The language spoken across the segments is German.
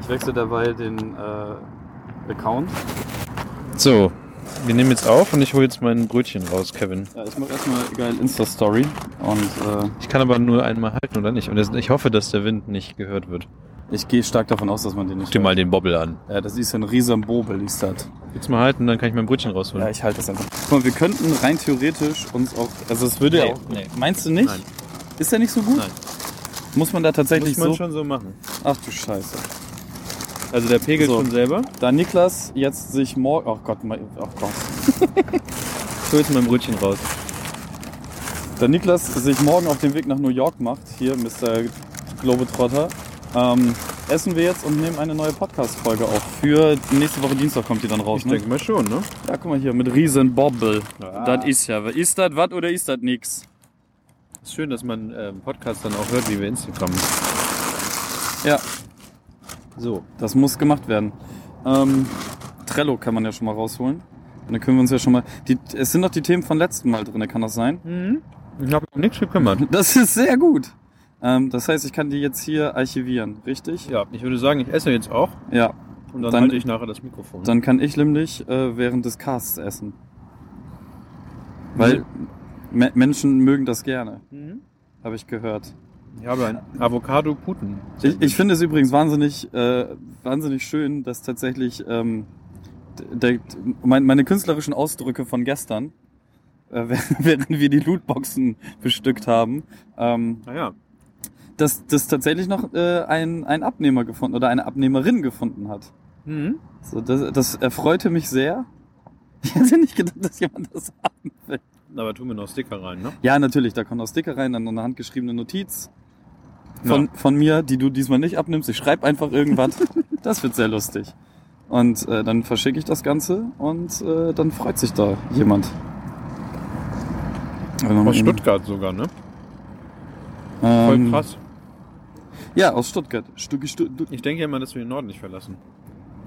Ich wechsle dabei den äh, Account. So, wir nehmen jetzt auf und ich hole jetzt mein Brötchen raus, Kevin. Ja, ich mache erstmal geil Insta-Story und äh, Ich kann aber nur einmal halten oder nicht. Und das, ich hoffe, dass der Wind nicht gehört wird. ich gehe stark davon aus, dass man den nicht Guck dir hört. mal den Bobbel an. Ja, das ist ja ein riesen Bobel, ist das. Jetzt mal halten, dann kann ich mein Brötchen rausholen. Ja, ich halte das einfach. Guck mal, wir könnten rein theoretisch uns auch, also es würde ja Nee, auch, nee. meinst du nicht? Nein. Ist der nicht so gut? Nein. Muss man da tatsächlich Muss man so? schon so machen. Ach du Scheiße. Also der pegelt So. schon selber. Da Niklas jetzt sich morgen, oh Gott, mein, oh Gott. Ich hol jetzt mein Brötchen raus. Da Niklas sich morgen auf den Weg nach New York macht, hier Mr. Globetrotter, ähm, essen wir jetzt und nehmen eine neue Podcast-Folge auf. Für nächste Woche Dienstag kommt die dann raus, Ich ne? denke mal schon, ne? Ja, guck mal hier, mit riesen Bobbel. Ah. Das ist ja, ist das was oder ist das nix? Ist schön, dass man ähm, Podcast dann auch hört, wie wir Instagram. Ja, So. das muss gemacht werden. Ähm, Trello kann man ja schon mal rausholen. Und dann können wir uns ja schon mal. Die, es sind noch die Themen von letzten Mal drin, kann das sein? Mhm. Ich habe nichts gekümmert. Das ist sehr gut. Ähm, das heißt, ich kann die jetzt hier archivieren, richtig? Ja, ich würde sagen, ich esse jetzt auch. Ja. Und dann, Dann- halte ich nachher das Mikrofon. Dann kann ich nämlich äh, während des Casts essen. Weil Me Menschen mögen das gerne, Mhm. habe ich gehört. Ich habe ein Avocado-Puten. Ich, ich finde es übrigens wahnsinnig, äh, wahnsinnig schön, dass tatsächlich ähm, der, mein, meine künstlerischen Ausdrücke von gestern, äh, während wir die Lootboxen bestückt haben, ähm, Naja. dass das tatsächlich noch äh, ein, ein Abnehmer gefunden oder eine Abnehmerin gefunden hat. Mhm. So, das, das erfreute mich sehr. Ich hätte nicht gedacht, dass jemand das haben will. Aber tun wir noch Sticker rein, ne? Ja, natürlich, da kommt auch Sticker rein, dann noch eine handgeschriebene Notiz von, Ja. von mir, die du diesmal nicht abnimmst. Ich schreibe einfach irgendwas. das wird sehr lustig. Und äh, dann verschicke ich das Ganze und äh, dann freut sich da jemand. Aus Stuttgart sogar, ne? Ähm, Voll krass. Ja, aus Stuttgart. Stu du- Ich denke ja immer, dass wir den Norden nicht verlassen.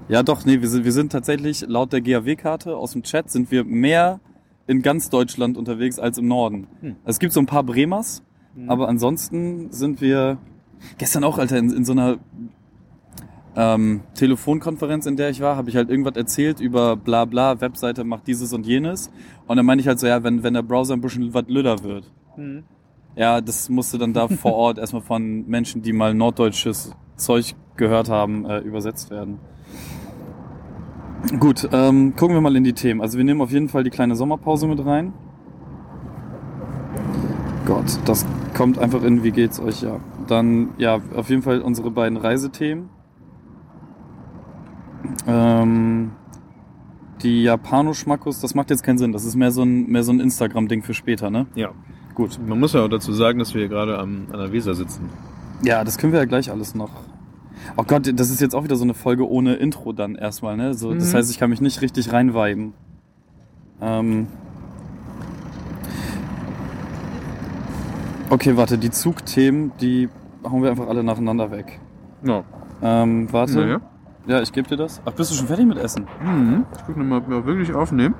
ja, doch, nee, wir sind, wir sind tatsächlich, laut der GAW-Karte aus dem Chat, sind wir mehr in ganz Deutschland unterwegs als im Norden. Hm. Es gibt so ein paar Bremers, aber ansonsten sind wir gestern auch, Alter, in, in so einer ähm, Telefonkonferenz, in der ich war, habe ich halt irgendwas erzählt über bla bla, Webseite macht dieses und jenes. Und dann meine ich halt so, ja, wenn, wenn der Browser ein bisschen was lüder wird. Mhm. Ja, das musste dann da vor Ort erstmal von Menschen, die mal norddeutsches Zeug gehört haben, äh, übersetzt werden. Gut, ähm, gucken wir mal in die Themen. Also wir nehmen auf jeden Fall die kleine Sommerpause mit rein. Gott, das kommt einfach in Wie geht's euch ja. Dann, ja, auf jeden Fall unsere beiden Reisethemen. Ähm, die Japano-Schmackos, das macht jetzt keinen Sinn. Das ist mehr so ein, mehr so ein Instagram-Ding für später, ne? Ja. Gut. Man muss ja auch dazu sagen, dass wir hier gerade am, an der Weser sitzen. Ja, das können wir ja gleich alles noch. Oh Gott, das ist jetzt auch wieder so eine Folge ohne Intro dann erstmal, ne? So, Das Mhm. heißt, ich kann mich nicht richtig reinweiben. Ähm okay, warte, die Zugthemen, die hauen wir einfach alle nacheinander weg. Ja. Ähm, warte. Naja. Ja, ich gebe dir das. Ach, bist du schon fertig mit Essen? Mhm. Ich gucke nochmal, ob wir auch wirklich aufnehmen.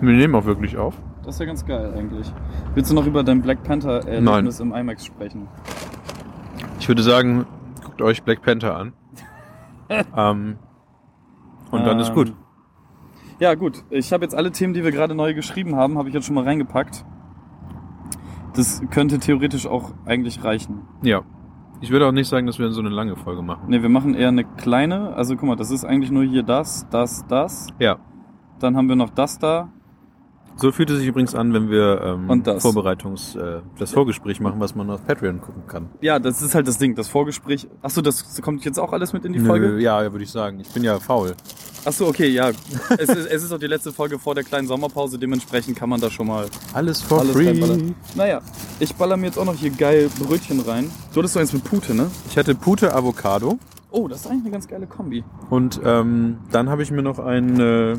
Wir nehmen auch wirklich auf. Das ist ja ganz geil eigentlich. Willst du noch über dein Black Panther-Erlebnis im IMAX sprechen? Ich würde sagen, guckt euch Black Panther an. ähm, und dann ist Ähm, gut. Ja, gut. Ich habe jetzt alle Themen, die wir gerade neu geschrieben haben, habe ich jetzt schon mal reingepackt. Das könnte theoretisch auch eigentlich reichen. Ja. Ich würde auch nicht sagen, dass wir so eine lange Folge machen. Ne, wir machen eher eine kleine. Also guck mal, das ist eigentlich nur hier das, das, das. Ja. Dann haben wir noch das da. So fühlt es sich übrigens an, wenn wir ähm, das. Vorbereitungs, äh, das Vorgespräch machen, was man auf Patreon gucken kann. Ja, das ist halt das Ding, das Vorgespräch. Achso, das kommt jetzt auch alles mit in die Folge? Nö, ja, würde ich sagen. Ich bin ja faul. Achso, okay, ja. es, ist, es ist auch die letzte Folge vor der kleinen Sommerpause, dementsprechend kann man da schon mal Alles for alles free. reinballern. Naja, ich baller mir jetzt auch noch hier geil Brötchen rein. Du hattest doch eins mit Pute, ne? Ich hatte Pute Avocado Oh, das ist eigentlich eine ganz geile Kombi. und ähm, dann habe ich mir noch einen äh,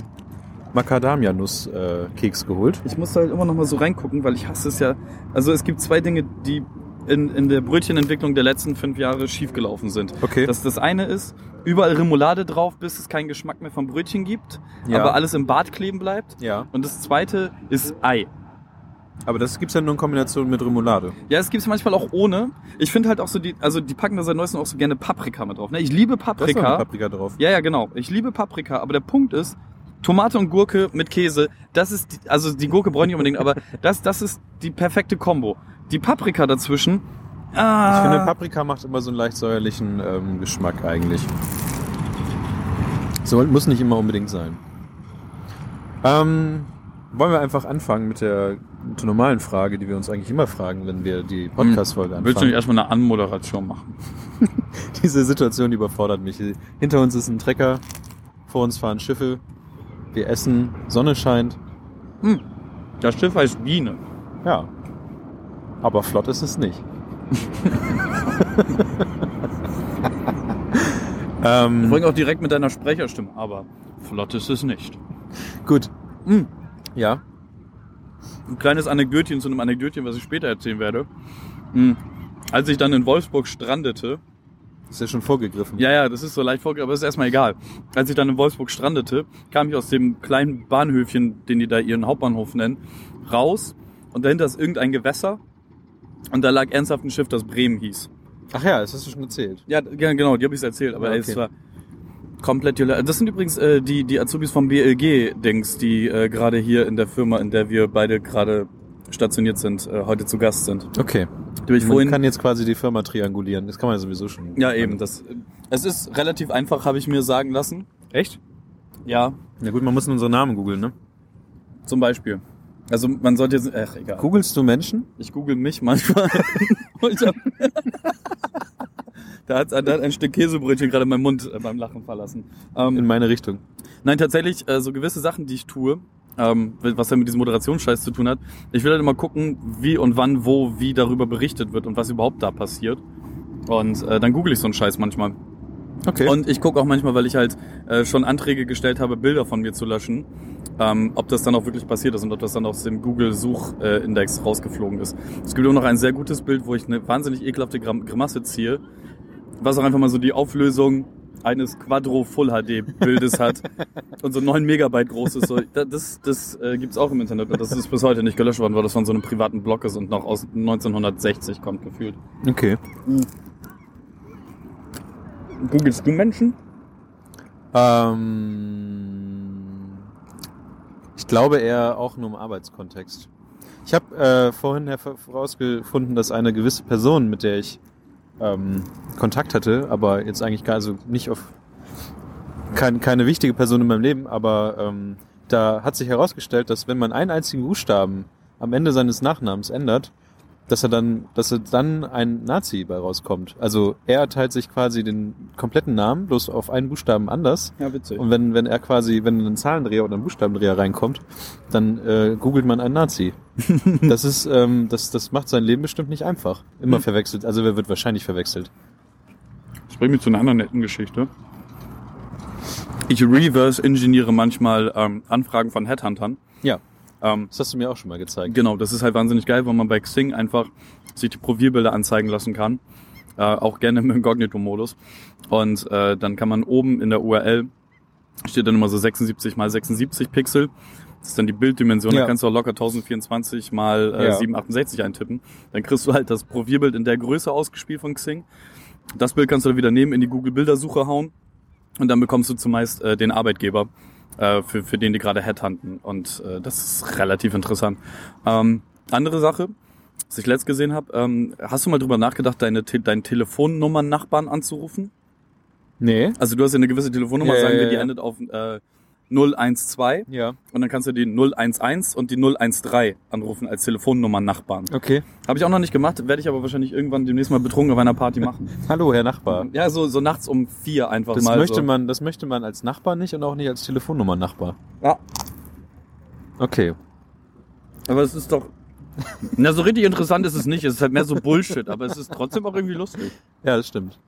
Macadamia-Nuss-Keks geholt. Ich muss da halt immer noch mal so reingucken, weil ich hasse es ja. Also es gibt zwei Dinge, die in, in der Brötchenentwicklung der letzten fünf Jahre schiefgelaufen sind. Okay. Das, das eine ist, überall Remoulade drauf, bis es keinen Geschmack mehr vom Brötchen gibt, Ja. aber alles im Bad kleben bleibt. ja. Und das zweite ist Ei. Aber das gibt's ja nur in Kombination mit Remoulade. Ja, es gibt's manchmal auch ohne. Ich finde halt auch so die, also die packen da seit neuestem auch so gerne Paprika mit drauf. Ne? Ich liebe Da ist Paprika. Paprika drauf. Ja, ja, genau. Ich liebe Paprika, aber der Punkt ist, Tomate und Gurke mit Käse, das ist, die, also die Gurke brauche ich nicht unbedingt, aber das, das ist die perfekte Kombo. Die Paprika dazwischen, Ich ah, finde, Paprika macht immer so einen leicht säuerlichen ähm, Geschmack eigentlich. So muss nicht immer unbedingt sein. Ähm, wollen wir einfach anfangen mit der, mit der normalen Frage, die wir uns eigentlich immer fragen, wenn wir die Podcast-Folge willst du nicht anfangen. erstmal eine Anmoderation machen? Diese Situation überfordert mich. Hinter uns ist ein Trecker, vor uns fahren Schiffe, wir essen, Sonne scheint. Das Schiff heißt Biene. Ja. Aber flott ist es nicht. ähm, Bring auch direkt mit deiner Sprecherstimme, aber flott ist es nicht. gut. Hm. Ja. Ein kleines Anekdötchen zu einem Anekdötchen, was ich später erzählen werde. Hm. Als ich dann in Wolfsburg strandete, Ist ja schon vorgegriffen. Ja, ja, das ist so leicht vorgegangen, aber ist erstmal egal. Als ich dann in Wolfsburg strandete, kam ich aus dem kleinen Bahnhöfchen, den die da ihren Hauptbahnhof nennen, raus und dahinter ist irgendein Gewässer und da lag ernsthaft ein Schiff, das Bremen hieß. Ach ja, das hast du schon erzählt. Ja, genau, die habe ich erzählt, aber Ja, okay. es war komplett Das sind übrigens äh, die, die Azubis vom BLG-Dings, die äh, gerade hier in der Firma, in der wir beide gerade stationiert sind, äh, heute zu Gast sind. Okay. Ich Man vorhin kann jetzt quasi die Firma triangulieren. Das kann man ja sowieso schon. ja, eben. Das, es ist relativ einfach, habe ich mir sagen lassen. Echt? Ja, Ja gut, man muss unsere Namen googeln, ne? Zum Beispiel. Also man sollte jetzt, ach egal. Googlest du Menschen? Ich google mich manchmal. Hat, da hat ein Stück Käsebrötchen gerade meinen Mund äh, beim Lachen verlassen. Ähm, In meine Richtung. nein, tatsächlich, äh, so gewisse Sachen, die ich tue, ähm, was ja mit diesem Moderationsscheiß zu tun hat, ich will halt immer gucken, wie und wann, wo, wie darüber berichtet wird und was überhaupt da passiert. Und äh, dann google ich so einen Scheiß manchmal. Okay. Und ich gucke auch manchmal, weil ich halt äh, schon Anträge gestellt habe, Bilder von mir zu löschen, ähm, ob das dann auch wirklich passiert ist und ob das dann aus dem Google-Suchindex rausgeflogen ist. Es gibt auch noch ein sehr gutes Bild, wo ich eine wahnsinnig ekelhafte Grim Grimasse ziehe, was auch einfach mal so die Auflösung eines Quadro Full HD Bildes hat und so 9 Megabyte groß ist. So, Da- das das äh, gibt's auch im Internet und das ist bis heute nicht gelöscht worden, weil das von so einem privaten Blog ist und noch aus 1960 kommt gefühlt. okay. Googlest du Menschen? Ähm, ich glaube eher auch nur im Arbeitskontext. Ich habe äh, vorhin herausgefunden, dass eine gewisse Person, mit der ich ähm, Kontakt hatte, aber jetzt eigentlich gar also nicht auf kein, keine wichtige Person in meinem Leben, aber ähm, da hat sich herausgestellt, dass wenn man einen einzigen Buchstaben am Ende seines Nachnamens ändert, dass er dann, dass er dann ein Nazi bei rauskommt. Also er teilt sich quasi den kompletten Namen bloß auf einen Buchstaben anders. Ja, witzig. Und wenn, wenn er quasi, wenn ein Zahlendreher oder ein Buchstabendreher reinkommt, dann äh, googelt man einen Nazi. das ist, ähm, das, das macht sein Leben bestimmt nicht einfach. Immer Hm. verwechselt. Also wer wird wahrscheinlich verwechselt. Das bringt mich zu einer anderen netten Geschichte. Ich reverse-engineere manchmal ähm, Anfragen von Headhuntern. Ja, Ähm, das hast du mir auch schon mal gezeigt. genau, das ist halt wahnsinnig geil, weil man bei Xing einfach sich die Profilbilder anzeigen lassen kann. Äh, auch gerne im Inkognito-Modus. Und äh, dann kann man oben in der URL, steht dann immer so 76 mal 76 Pixel. Das ist dann die Bilddimension. Ja. Da kannst du auch locker 1024 mal äh, Ja. 768 eintippen. Dann kriegst du halt das Profilbild in der Größe ausgespielt von Xing. Das Bild kannst du dann wieder nehmen, in die Google-Bildersuche hauen und dann bekommst du zumeist äh, den Arbeitgeber, äh, für, für den die gerade headhunten. Und äh, das ist relativ interessant. Ähm, andere Sache, was ich letzt gesehen habe, ähm, hast du mal drüber nachgedacht, deine, Te deinen Telefonnummern-Nachbarn anzurufen? Nee. Also du hast ja eine gewisse Telefonnummer, Ja, sagen wir, die ja. endet auf äh, 012 Ja. und dann kannst du die 011 und die 013 anrufen als Telefonnummern-Nachbarn. Okay. Habe ich auch noch nicht gemacht, werde ich aber wahrscheinlich irgendwann demnächst mal betrunken auf einer Party machen. Hallo, Herr Nachbar. Ja, so, so nachts um vier einfach Das mal. möchte so. man, das möchte man als Nachbar nicht und auch nicht als Telefonnummer-Nachbar. Ja. Okay. Aber es ist doch. Na, so richtig interessant ist es nicht. Es ist halt mehr so Bullshit, aber es ist trotzdem auch irgendwie lustig. Ja, das stimmt.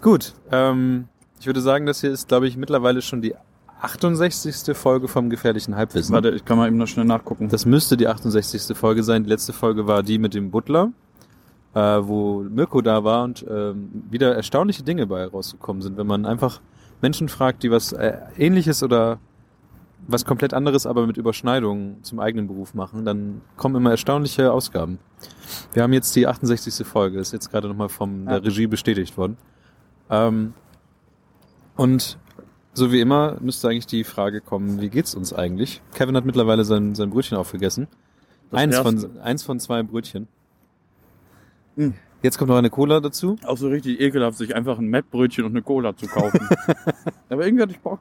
Gut. Ähm, ich würde sagen, das hier ist, glaube ich, mittlerweile schon die 68. Folge vom gefährlichen Halbwissen. Warte, ich kann mal eben noch schnell nachgucken. Das müsste die 68. Folge sein. Die letzte Folge war die mit dem Butler, äh, wo Mirko da war und ähm, wieder erstaunliche Dinge bei rausgekommen sind, wenn man einfach Menschen fragt, die was äh, ähnliches oder was komplett anderes, aber mit Überschneidungen zum eigenen Beruf machen, dann kommen immer erstaunliche Ausgaben. Wir haben jetzt die 68. Folge, ist jetzt gerade nochmal von der Regie bestätigt worden. Ähm, und so wie immer müsste eigentlich die Frage kommen, wie geht's uns eigentlich? Kevin hat mittlerweile sein, sein Brötchen aufgegessen. Das Eins von, eins von zwei Brötchen. Mm. Jetzt kommt noch eine Cola dazu. Auch so richtig ekelhaft, sich einfach ein Mettbrötchen und eine Cola zu kaufen. Aber irgendwie hatte ich Bock.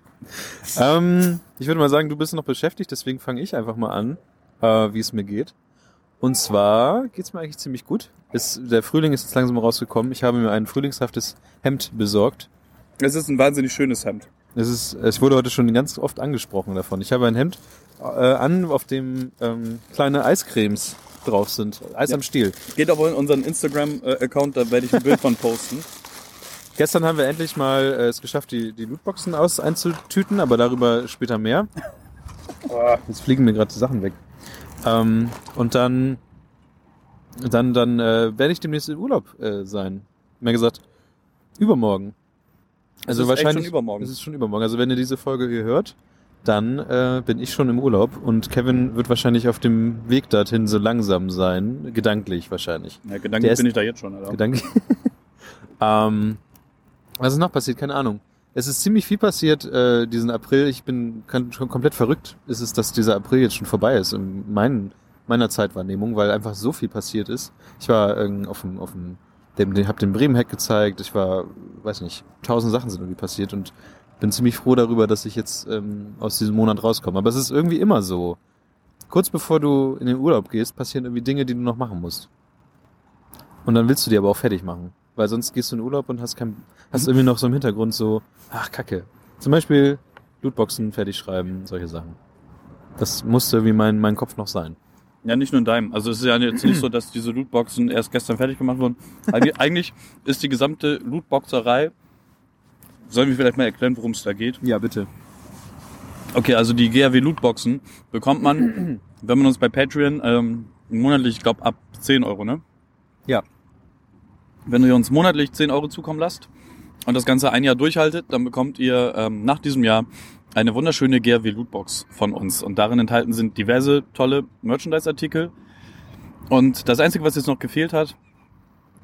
Ähm, ich würde mal sagen, du bist noch beschäftigt, deswegen fange ich einfach mal an, äh, wie es mir geht. Und zwar geht's mir eigentlich ziemlich gut. Es, der Frühling ist jetzt langsam rausgekommen. Ich habe mir ein frühlingshaftes Hemd besorgt. Es ist ein wahnsinnig schönes Hemd. Es ist, es wurde heute schon ganz oft angesprochen davon. Ich habe ein Hemd äh, an, auf dem ähm, kleine Eiscremes drauf sind. Eis Ja. am Stiel. Geht aber in unseren Instagram-Account, da werde ich ein Bild von posten. Gestern haben wir endlich mal äh, es geschafft, die, die Lootboxen aus einzutüten, aber darüber später mehr. Jetzt fliegen mir gerade die Sachen weg. Ähm, und dann, dann, dann äh, werde ich demnächst in Urlaub äh, sein. Mehr gesagt, übermorgen. Also ist echt wahrscheinlich schon übermorgen. Es ist schon übermorgen. Also wenn ihr diese Folge hier hört, dann äh, bin ich schon im Urlaub und Kevin wird wahrscheinlich auf dem Weg dorthin so langsam sein, gedanklich wahrscheinlich. Ja, Der gedanklich ist- bin ich da jetzt schon, Alter. Gedanke. ähm, was ist noch passiert? Keine Ahnung. Es ist ziemlich viel passiert äh, diesen April. Ich bin kann, schon komplett verrückt. Ist es, dass dieser April jetzt schon vorbei ist in mein, meiner Zeitwahrnehmung, weil einfach so viel passiert ist. Ich war ähm, auf dem, auf dem, dem, dem hab den Bremen-Hack gezeigt. Ich war, weiß nicht, tausend Sachen sind irgendwie passiert und bin ziemlich froh darüber, dass ich jetzt ähm, aus diesem Monat rauskomme. Aber es ist irgendwie immer so. Kurz bevor du in den Urlaub gehst, passieren irgendwie Dinge, die du noch machen musst. Und dann willst du die aber auch fertig machen. Weil sonst gehst du in Urlaub und hast kein, hast irgendwie noch so im Hintergrund so, ach Kacke. Zum Beispiel Lootboxen fertig schreiben, solche Sachen. Das musste wie mein, mein Kopf noch sein. Ja, nicht nur in deinem. Also es ist ja jetzt nicht so, dass diese Lootboxen erst gestern fertig gemacht wurden. Eig eigentlich ist die gesamte Lootboxerei. Sollen wir vielleicht mal erklären, worum es da geht? Ja, bitte. Okay, also die GRW Lootboxen bekommt man, wenn man uns bei Patreon ähm, monatlich, ich glaube ab 10 Euro, ne? Ja. Wenn ihr uns monatlich 10 Euro zukommen lasst und das Ganze ein Jahr durchhaltet, dann bekommt ihr ähm, nach diesem Jahr eine wunderschöne GRW Lootbox von uns. Und darin enthalten sind diverse tolle Merchandise-Artikel. Und das Einzige, was jetzt noch gefehlt hat,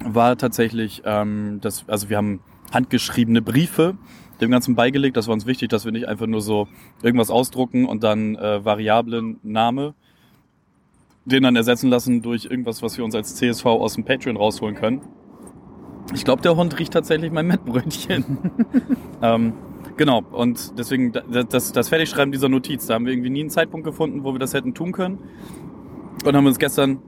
war tatsächlich, ähm, dass, also wir haben handgeschriebene Briefe dem Ganzen beigelegt. Das war uns wichtig, dass wir nicht einfach nur so irgendwas ausdrucken und dann äh, variablen Name den dann ersetzen lassen durch irgendwas, was wir uns als CSV aus dem Patreon rausholen können. Ich glaube, der Hund riecht tatsächlich mein Mettbrötchen. ähm, genau, und deswegen da- das, das Fertigschreiben dieser Notiz, da haben wir irgendwie nie einen Zeitpunkt gefunden, wo wir das hätten tun können. Und haben uns gestern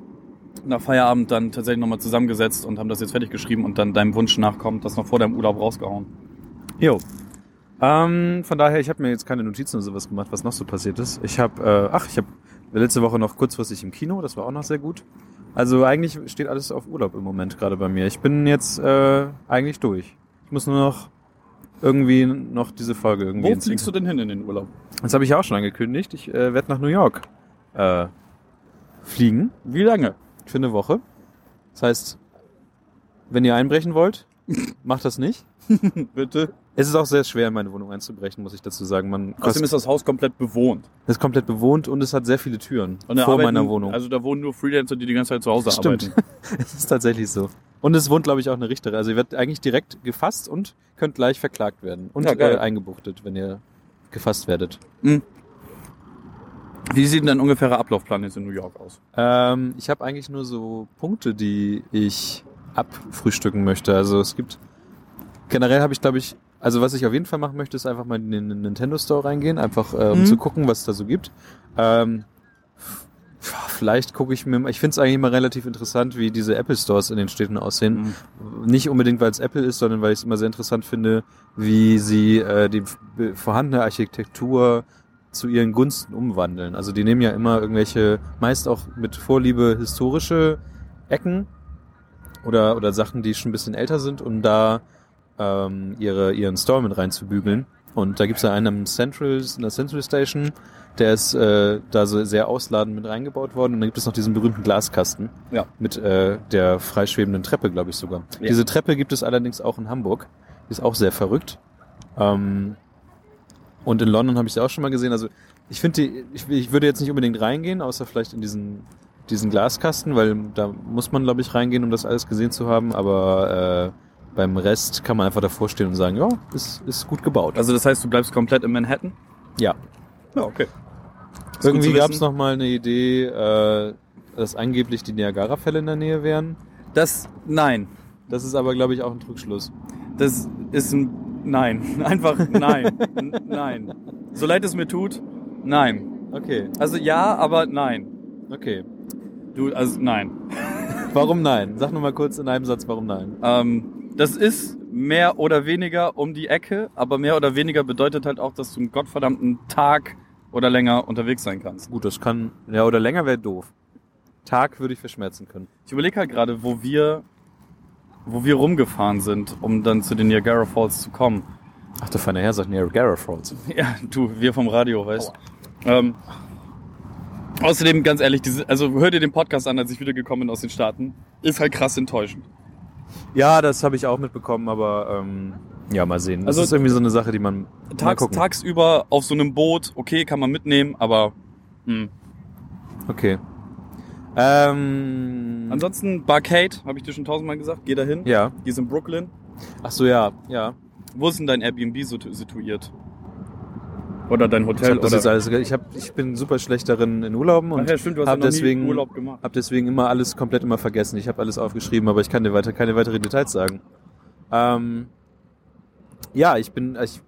nach Feierabend dann tatsächlich nochmal zusammengesetzt und haben das jetzt fertig geschrieben und dann deinem Wunsch nachkommt, das noch vor deinem Urlaub rausgehauen. Jo. Ähm, von daher, ich habe mir jetzt keine Notizen oder sowas gemacht, was noch so passiert ist. Ich habe, äh, ach, ich habe letzte Woche noch kurzfristig im Kino, das war auch noch sehr gut. Also eigentlich steht alles auf Urlaub im Moment gerade bei mir. Ich bin jetzt äh, eigentlich durch. Ich muss nur noch irgendwie noch diese Folge irgendwie. Wo fliegst du denn hin in den Urlaub? Das habe ich auch schon angekündigt. Ich äh, werde nach New York äh, fliegen Wie lange? für eine Woche. Das heißt, wenn ihr einbrechen wollt, macht das nicht. Bitte. Es ist auch sehr schwer, in meine Wohnung einzubrechen, muss ich dazu sagen. Man Außerdem ist das Haus komplett bewohnt. ist komplett bewohnt und es hat sehr viele Türen Und vor arbeiten- meiner Wohnung. Also da wohnen nur Freelancer, die die ganze Zeit zu Hause stimmt. arbeiten. es ist tatsächlich so. Und es wohnt, glaube ich, auch eine Richterin. Also ihr werdet eigentlich direkt gefasst und könnt gleich verklagt werden. Und Ja, äh, eingebuchtet, wenn ihr gefasst werdet. Wie sieht denn dein ungefährer Ablaufplan jetzt in New York aus? Ähm, ich habe eigentlich nur so Punkte, die ich abfrühstücken möchte. Also es gibt generell habe ich, glaube ich, also was ich auf jeden Fall machen möchte, ist einfach mal in den Nintendo Store reingehen, einfach äh, um Mhm. zu gucken, was es da so gibt. Ähm, vielleicht gucke ich mir, ich finde es eigentlich immer relativ interessant, wie diese Apple Stores in den Städten aussehen. Nicht unbedingt, weil es Apple ist, sondern weil ich es immer sehr interessant finde, wie sie äh, die vorhandene Architektur zu ihren Gunsten umwandeln. Also die nehmen ja immer irgendwelche, meist auch mit Vorliebe historische Ecken oder, oder Sachen, die schon ein bisschen älter sind, um da ähm, ihre, ihren Store mit reinzubügeln. Und da gibt's ja einen am Central, in der Central Station, der ist äh, da so sehr ausladend mit reingebaut worden. Und dann gibt es noch diesen berühmten Glaskasten Ja. mit äh, der freischwebenden Treppe, glaube ich sogar. Ja. Diese Treppe gibt es allerdings auch in Hamburg. Die ist auch sehr verrückt. Ähm, und in London habe ich sie auch schon mal gesehen. Also Ich finde, ich, ich würde jetzt nicht unbedingt reingehen, außer vielleicht in diesen, diesen Glaskasten, weil da muss man, glaube ich, reingehen, um das alles gesehen zu haben. Aber äh, beim Rest kann man einfach davor stehen und sagen, ja, ist, ist gut gebaut. Also das heißt, du bleibst komplett in Manhattan? ja. Ja, okay. Irgendwie gut zu gab es mal eine Idee, äh, dass angeblich die Niagara-Fälle in der Nähe wären. Das, nein. Das ist aber, glaube ich, auch ein Trugschluss. Das ist ein, nein. Einfach nein. Nein. So leid es mir tut, nein. Okay, Also ja, aber nein. okay. Du, also nein. Warum nein? Sag nur mal kurz in einem Satz, warum nein. Ähm, das ist mehr oder weniger um die Ecke, aber mehr oder weniger bedeutet halt auch, dass du einen gottverdammten Tag oder länger unterwegs sein kannst. Gut, das kann, ja, oder länger wäre doof. Tag würde ich verschmerzen können. Ich überlege halt gerade, wo wir, wo wir rumgefahren sind, um dann zu den Niagara Falls zu kommen. Ach, der feine Herr sagt Niagara Falls. Ja, du, wir vom Radio, weißt ähm, Außerdem, ganz ehrlich, diese, also hör dir den Podcast an, als ich wiedergekommen bin aus den Staaten. Ist halt krass enttäuschend. Ja, das habe ich auch mitbekommen, aber ähm, ja, mal sehen. Das Also- ist irgendwie so eine Sache, die man Tags, tagsüber auf so einem Boot, okay, kann man mitnehmen, aber hm. Okay. Ähm, ansonsten Barcade, habe ich dir schon tausendmal gesagt, geh dahin. ja. Die ist in Brooklyn. Ach so, ja, ja. Wo ist denn dein Airbnb situ- situiert? Oder dein Ich, Hotel? hab das oder? jetzt alles, ich, hab, ich bin super schlecht darin in Urlauben und ja, stimmt, hab ja deswegen, Urlaub hab deswegen immer alles komplett immer vergessen. Ich habe alles aufgeschrieben, aber ich kann dir weiter keine weiteren Details sagen. Ähm, ja, ich bin, ich,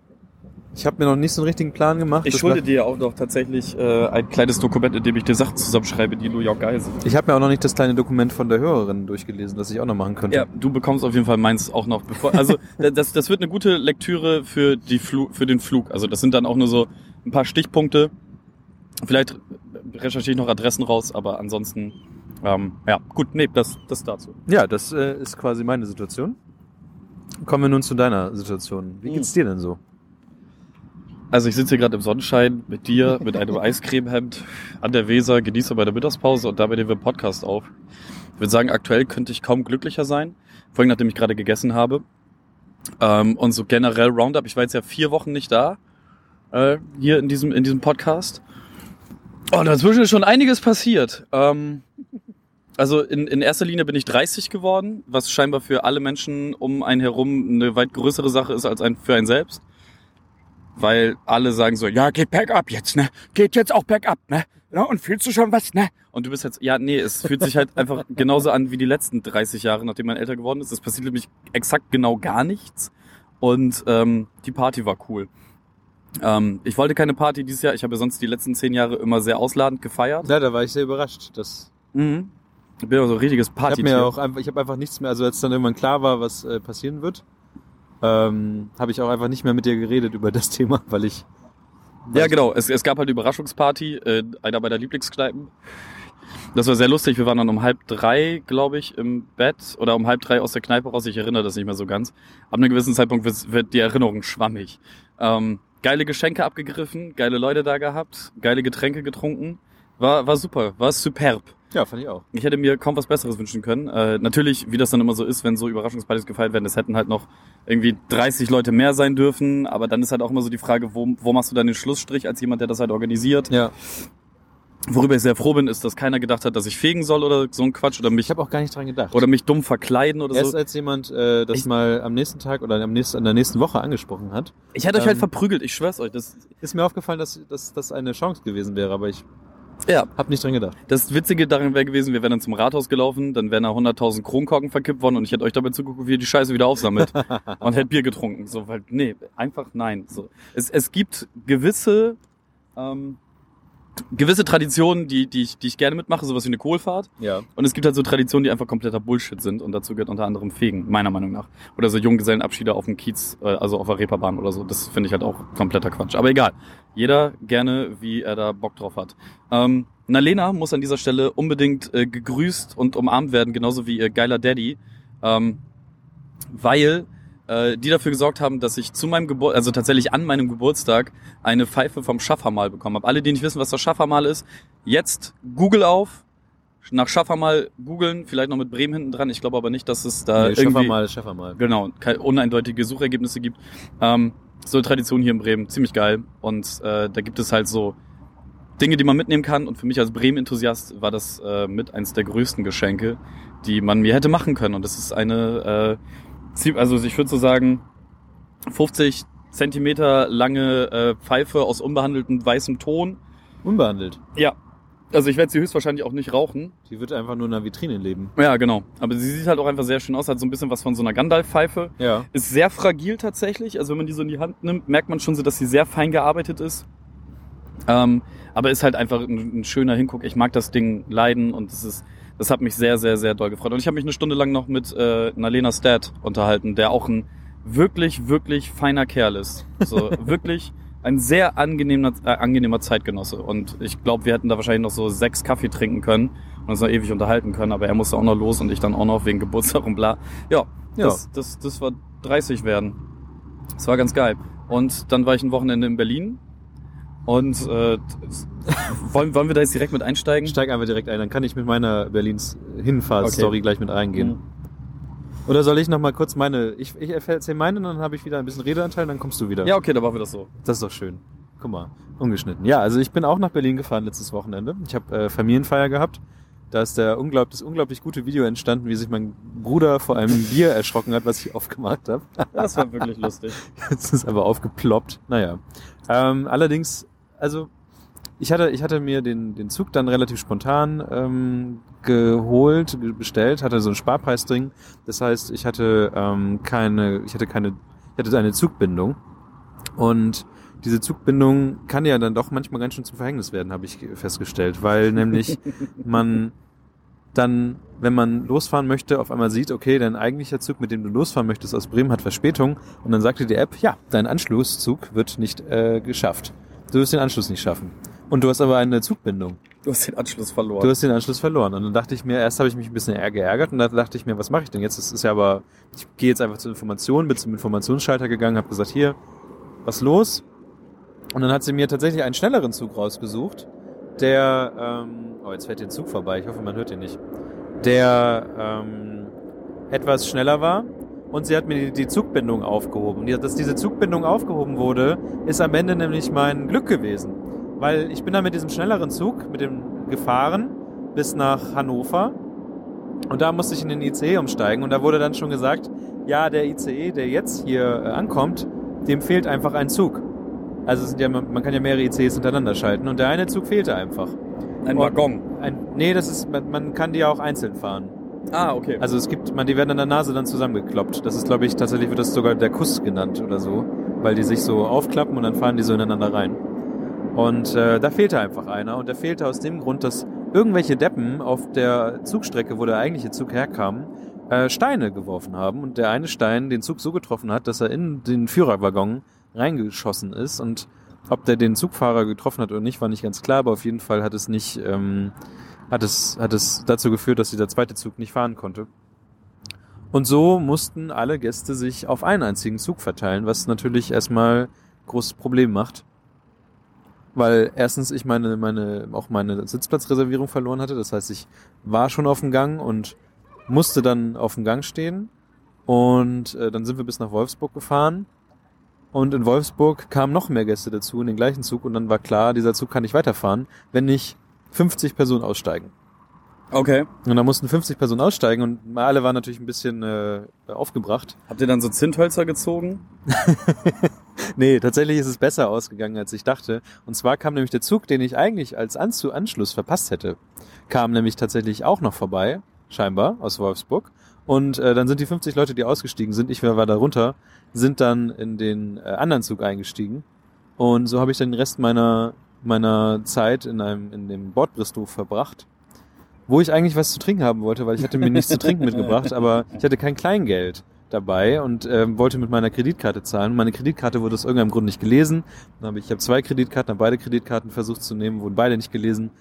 ich habe mir noch nicht so einen richtigen Plan gemacht. Ich schulde dir ja auch noch tatsächlich äh, ein kleines Dokument, in dem ich dir Sachen zusammenschreibe, die nur geil sind. Ich habe mir auch noch nicht das kleine Dokument von der Hörerin durchgelesen, das ich auch noch machen könnte. Ja, du bekommst auf jeden Fall meins auch noch. Bevor, also das, das wird eine gute Lektüre für, die Flu, für den Flug. Also das sind dann auch nur so ein paar Stichpunkte. Vielleicht recherchiere ich noch Adressen raus, aber ansonsten, ähm, ja, gut, nee, das, das dazu. Ja, das äh, ist quasi meine Situation. Kommen wir nun zu deiner Situation. Wie Hm. geht's dir denn so? Also ich sitze hier gerade im Sonnenschein mit dir, mit einem Eiscremehemd an der Weser, genieße bei der Mittagspause und dabei nehmen wir einen Podcast auf. Ich würde sagen, aktuell könnte ich kaum glücklicher sein, vor allem nachdem ich gerade gegessen habe. Ähm, und so generell Roundup, ich war jetzt ja vier Wochen nicht da, äh, hier in diesem, in diesem Podcast. Oh, dazwischen ist schon einiges passiert. Ähm, also in, in erster Linie bin ich 30 geworden, was scheinbar für alle Menschen um einen herum eine weit größere Sache ist als ein, für einen selbst weil alle sagen so, ja, geht bergab jetzt, ne? Geht jetzt auch bergab, ne? Ja, und fühlst du schon was, ne? Und du bist jetzt, ja, nee, es fühlt sich halt einfach genauso an wie die letzten 30 Jahre, nachdem man älter geworden ist. Es passiert nämlich exakt genau gar nichts. Und ähm, die Party war cool. Ähm, ich wollte keine Party dieses Jahr. Ich habe ja sonst die letzten zehn Jahre immer sehr ausladend gefeiert. Ja, da war ich sehr überrascht. Das, Mhm. Ich bin ja so ein richtiges ich Party. habe mir auch einfach, ich habe einfach nichts mehr, also als dann irgendwann klar war, was äh, passieren wird, ähm, habe ich auch einfach nicht mehr mit dir geredet über das Thema, weil ich Ja, genau. Es, es gab halt eine Überraschungsparty, äh, einer meiner Lieblingskneipen. Das war sehr lustig. Wir waren dann um halb drei, glaube ich, im Bett oder um halb drei aus der Kneipe raus. Ich erinnere das nicht mehr so ganz. Ab einem gewissen Zeitpunkt wird, wird die Erinnerung schwammig. Ähm, geile Geschenke abgegriffen, geile Leute da gehabt, geile Getränke getrunken. War, war super, war superb. ja, fand ich auch. Ich hätte mir kaum was Besseres wünschen können. Äh, natürlich, wie das dann immer so ist, wenn so Überraschungspartys gefeiert werden, es hätten halt noch irgendwie 30 Leute mehr sein dürfen. Aber dann ist halt auch immer so die Frage, wo, wo machst du dann den Schlussstrich als jemand, der das halt organisiert? Ja, Worüber ich sehr froh bin, ist, dass keiner gedacht hat, dass ich fegen soll oder so ein Quatsch oder mich ich habe auch gar nicht dran gedacht. oder mich dumm verkleiden oder Erst so. als jemand äh, das Ich- mal am nächsten Tag oder am nächsten, in der nächsten Woche angesprochen hat, Ich hätte euch halt ähm, verprügelt, ich schwör's euch. Das, ist mir aufgefallen, dass, dass das eine Chance gewesen wäre, aber ich ja, habe nicht dran gedacht. das Witzige daran wäre gewesen, wir wären dann zum Rathaus gelaufen, dann wären da 100.000 Kronkorken verkippt worden und ich hätte euch dabei zugeguckt, wie ihr die Scheiße wieder aufsammelt und hätte Bier getrunken. So, weil, nee, einfach nein. So. Es, es gibt gewisse, ähm, gewisse Traditionen, die, die, ich, die ich gerne mitmache, sowas wie eine Kohlfahrt. Ja. Und es gibt halt so Traditionen, die einfach kompletter Bullshit sind und dazu gehört unter anderem Fegen, meiner Meinung nach. Oder so Junggesellenabschiede auf dem Kiez, äh, also auf der Reeperbahn oder so. Das finde ich halt auch kompletter Quatsch. Aber egal. Jeder gerne, wie er da Bock drauf hat. Ähm, Nalena muss an dieser Stelle unbedingt äh, gegrüßt und umarmt werden, genauso wie ihr geiler Daddy. Ähm, weil äh, die dafür gesorgt haben, dass ich zu meinem Geburt, also tatsächlich an meinem Geburtstag, eine Pfeife vom Schaffermal bekommen habe. Alle, die nicht wissen, was das Schaffermal ist, jetzt Google auf, nach Schaffermal googeln, vielleicht noch mit Bremen hinten dran. Ich glaube aber nicht, dass es da nee, irgendwie mal, schaffer mal. genau keine uneindeutige Suchergebnisse gibt. Ähm, so eine Tradition hier in Bremen, ziemlich geil. Und äh, da gibt es halt so Dinge, die man mitnehmen kann. Und für mich als Bremen-Enthusiast war das äh, mit eins der größten Geschenke, die man mir hätte machen können. Und das ist eine, äh, also ich würde so sagen, 50 Zentimeter lange äh, Pfeife aus unbehandeltem weißem Ton. Unbehandelt. Ja. Also ich werde sie höchstwahrscheinlich auch nicht rauchen. Die wird einfach nur in einer Vitrine leben. Ja, genau. Aber sie sieht halt auch einfach sehr schön aus, hat so ein bisschen was von so einer Gandalf-Pfeife. Ja. Ist sehr fragil tatsächlich. Also wenn man die so in die Hand nimmt, merkt man schon so, dass sie sehr fein gearbeitet ist. Ähm, aber ist halt einfach ein, ein schöner Hinguck. Ich mag das Ding leiden und das ist, das hat mich sehr, sehr, sehr doll gefreut. Und ich habe mich eine Stunde lang noch mit äh, Nalena Stat unterhalten, der auch ein wirklich, wirklich feiner Kerl ist. So wirklich ein sehr angenehmer, äh, angenehmer Zeitgenosse. Und ich glaube, wir hätten da wahrscheinlich noch so sechs Kaffee trinken können und uns noch ewig unterhalten können. Aber er musste auch noch los und ich dann auch noch wegen Geburtstag und bla. Ja, Ja. Das, das, das war 30 werden. Das war ganz geil. Und dann war ich ein Wochenende in Berlin. Und äh, wollen, wollen wir da jetzt direkt mit einsteigen? Steig einfach direkt ein, dann kann ich mit meiner Berlins Hinfahrtsstory Okay. gleich mit reingehen. Mhm. Oder soll ich noch mal kurz meine, ich, ich erzähle meine dann habe ich wieder ein bisschen Redeanteil, dann kommst du wieder. Ja, okay, da machen wir das so. Das ist doch schön. Guck mal, ungeschnitten. Ja, also ich bin auch nach Berlin gefahren letztes Wochenende. Ich habe äh, Familienfeier gehabt. Da ist der unglaublich, das unglaublich gute Video entstanden, wie sich mein Bruder vor einem Bier erschrocken hat, was ich aufgemacht habe. Das war wirklich lustig. Jetzt ist aber aufgeploppt. Naja. Ähm, allerdings, also ich hatte, ich hatte mir den, den Zug dann relativ spontan ähm, geholt, ge- bestellt, hatte so ein Sparpreisding. Das heißt, ich hatte ähm, keine, ich hatte keine, ich hatte eine Zugbindung. Und diese Zugbindung kann ja dann doch manchmal ganz schön zum Verhängnis werden, habe ich festgestellt, weil nämlich man dann, wenn man losfahren möchte, auf einmal sieht, okay, dein eigentlicher Zug, mit dem du losfahren möchtest aus Bremen, hat Verspätung und dann sagt dir die App, ja, dein Anschlusszug wird nicht äh, geschafft. Du wirst den Anschluss nicht schaffen. Und du hast aber eine Zugbindung. Du hast den Anschluss verloren. Du hast den Anschluss verloren. Und dann dachte ich mir, erst habe ich mich ein bisschen geärgert und dann dachte ich mir, was mache ich denn jetzt? Das ist ja aber, ich gehe jetzt einfach zur Information, bin zum Informationsschalter gegangen, habe gesagt, hier, was los? Und dann hat sie mir tatsächlich einen schnelleren Zug rausgesucht, der, ähm, oh, jetzt fährt der Zug vorbei, ich hoffe, man hört ihn nicht, der ähm, etwas schneller war und sie hat mir die, die Zugbindung aufgehoben. Die, dass diese Zugbindung aufgehoben wurde, ist am Ende nämlich mein Glück gewesen. Weil ich bin dann mit diesem schnelleren Zug, mit dem gefahren, bis nach Hannover. Und da musste ich in den ICE umsteigen und da wurde dann schon gesagt, ja, der ICE, der jetzt hier äh, ankommt, dem fehlt einfach ein Zug. Also es sind ja, man kann ja mehrere ICEs hintereinander schalten und der eine Zug fehlte einfach. Ein Waggon. Ein, nee, das ist, man, man kann die ja auch einzeln fahren. Ah, okay. Also es gibt, man, die werden an der Nase dann zusammengekloppt. Das ist, glaube ich, tatsächlich wird das sogar der Kuss genannt oder so, weil die sich so aufklappen und dann fahren die so ineinander rein. Und äh, da fehlte einfach einer und der fehlte aus dem Grund, dass irgendwelche Deppen auf der Zugstrecke, wo der eigentliche Zug herkam, äh, Steine geworfen haben und der eine Stein den Zug so getroffen hat, dass er in den Führerwaggon reingeschossen ist und ob der den Zugfahrer getroffen hat oder nicht, war nicht ganz klar, aber auf jeden Fall hat es nicht, ähm, hat es, hat es dazu geführt, dass dieser zweite Zug nicht fahren konnte. Und so mussten alle Gäste sich auf einen einzigen Zug verteilen, was natürlich erstmal großes Problem macht. Weil erstens ich meine, meine, auch meine Sitzplatzreservierung verloren hatte. Das heißt, ich war schon auf dem Gang und musste dann auf dem Gang stehen. Und äh, dann sind wir bis nach Wolfsburg gefahren. Und in Wolfsburg kamen noch mehr Gäste dazu in den gleichen Zug. Und dann war klar, dieser Zug kann nicht weiterfahren, wenn nicht 50 Personen aussteigen. Okay. Und da mussten 50 Personen aussteigen und alle waren natürlich ein bisschen äh, aufgebracht. Habt ihr dann so Zinthölzer gezogen? Nee, tatsächlich ist es besser ausgegangen, als ich dachte. Und zwar kam nämlich der Zug, den ich eigentlich als Anzu Anschluss verpasst hätte, kam nämlich tatsächlich auch noch vorbei, scheinbar, aus Wolfsburg. Und äh, dann sind die 50 Leute, die ausgestiegen sind, ich war da runter, sind dann in den äh, anderen Zug eingestiegen. Und so habe ich dann den Rest meiner, meiner Zeit in einem, in dem Bordbistro verbracht. Wo ich eigentlich was zu trinken haben wollte, weil ich hatte mir nichts zu trinken mitgebracht, aber ich hatte kein Kleingeld dabei und ähm, wollte mit meiner Kreditkarte zahlen. Meine Kreditkarte wurde aus irgendeinem Grund nicht gelesen. Dann habe ich, ich habe zwei Kreditkarten, habe beide Kreditkarten versucht zu nehmen, wurden beide nicht gelesen.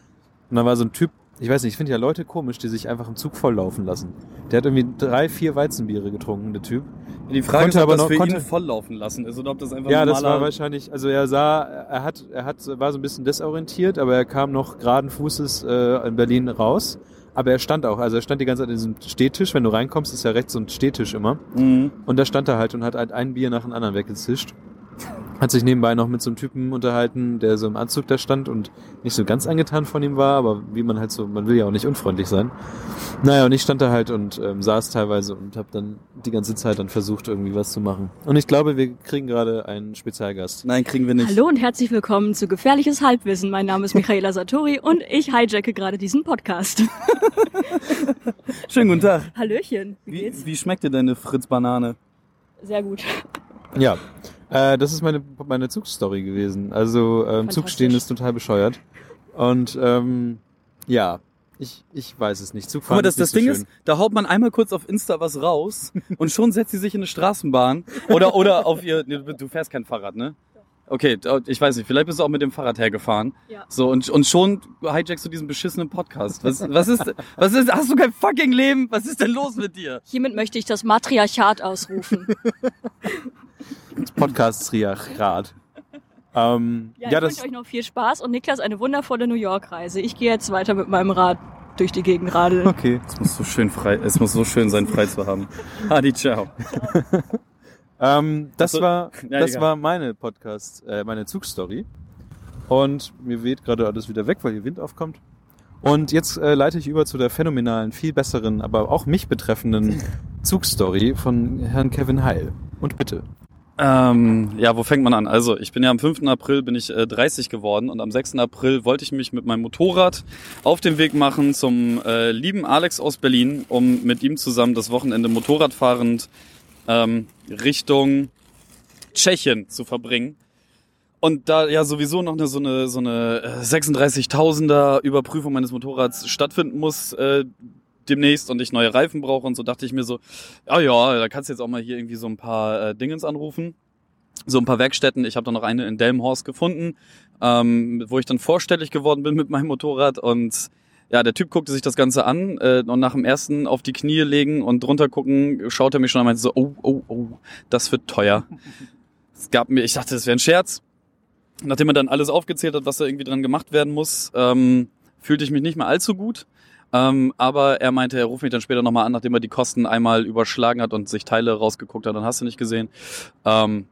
Und dann war so ein Typ, ich weiß nicht, ich finde ja Leute komisch, die sich einfach im Zug volllaufen lassen. Der hat irgendwie drei, vier Weizenbiere getrunken, der Typ. Die Frage Konnte ist, ob aber das noch- für konnte- ihn volllaufen lassen ist oder ob das einfach Ja, das war wahrscheinlich, also er sah, er hat, er hat, war so ein bisschen desorientiert, aber er kam noch geraden Fußes äh, in Berlin raus. Aber er stand auch, also er stand die ganze Zeit in diesem Stehtisch. Wenn du reinkommst, ist ja rechts so ein Stehtisch immer. Mhm. Und da stand er halt und hat halt ein Bier nach dem anderen weggezischt. Hat sich nebenbei noch mit so einem Typen unterhalten, der so im Anzug da stand und nicht so ganz angetan von ihm war, aber wie man halt so, man will ja auch nicht unfreundlich sein. Naja, und ich stand da halt und ähm, saß teilweise und habe dann die ganze Zeit dann versucht, irgendwie was zu machen. Und ich glaube, wir kriegen gerade einen Spezialgast. Nein, kriegen wir nicht. Hallo und herzlich willkommen zu Gefährliches Halbwissen. Mein Name ist Michaela Satori und ich hijacke gerade diesen Podcast. Schönen guten Tag. Hallöchen, wie Wie, wie schmeckt dir deine Fritz-Banane? Sehr gut. Ja, äh, das ist meine, meine Zugstory gewesen. Also ähm. Zugstehen ist total bescheuert. Und ähm, ja, ich, ich weiß es nicht. Guck Zugfahren mal, das, ist das nicht Ding so ist, da haut man einmal kurz auf Insta was raus und schon setzt sie sich in eine Straßenbahn oder, oder auf ihr, nee, du fährst kein Fahrrad, ne? Okay, ich weiß nicht, vielleicht bist du auch mit dem Fahrrad hergefahren. Ja. So, und, und schon hijackst du diesen beschissenen Podcast. Was, was ist, was ist, hast du kein fucking Leben? Was ist denn los mit dir? Hiermit möchte ich das Matriarchat ausrufen. schön. Podcast-Triachrat. Ähm, Ja, ja, ich das, wünsche euch noch viel Spaß und Niklas eine wundervolle New York-Reise. Ich gehe jetzt weiter mit meinem Rad durch die Gegend radeln. okay. Es muss so schön frei, es muss so schön sein, frei zu haben. Hadi, ciao. Ähm, das Ach so. war, Ja, das egal. war meine Podcast, äh, meine Zugstory. Und mir weht gerade alles wieder weg, weil hier Wind aufkommt. Und jetzt äh, leite ich über zu der phänomenalen, viel besseren, aber auch mich betreffenden Zugstory von Herrn Kevin Heil. Und bitte. Ähm, ja, wo fängt man an? Also, ich bin ja am 5. April bin ich äh, 30 geworden und am 6. April wollte ich mich mit meinem Motorrad auf den Weg machen zum äh, lieben Alex aus Berlin, um mit ihm zusammen das Wochenende Motorradfahrend ähm, Richtung Tschechien zu verbringen. Und da ja sowieso noch eine, so eine, so eine äh, 36.000er Überprüfung meines Motorrads stattfinden muss äh, demnächst und ich neue Reifen brauche und so dachte ich mir so, ja ja, da kannst du jetzt auch mal hier irgendwie so ein paar äh, Dingens anrufen. So ein paar Werkstätten. Ich habe da noch eine in Delmhorst gefunden, ähm, wo ich dann vorstellig geworden bin mit meinem Motorrad und ja, der Typ guckte sich das Ganze an äh, und nach dem ersten auf die Knie legen und drunter gucken, schaut er mich schon meinte so, oh, oh, oh, das wird teuer. Es gab mir, ich dachte, das wäre ein Scherz. Nachdem er dann alles aufgezählt hat, was da irgendwie dran gemacht werden muss, ähm, fühlte ich mich nicht mehr allzu gut. Ähm, aber er meinte, er ruft mich dann später nochmal an, nachdem er die Kosten einmal überschlagen hat und sich Teile rausgeguckt hat, dann hast du nicht gesehen. Ähm,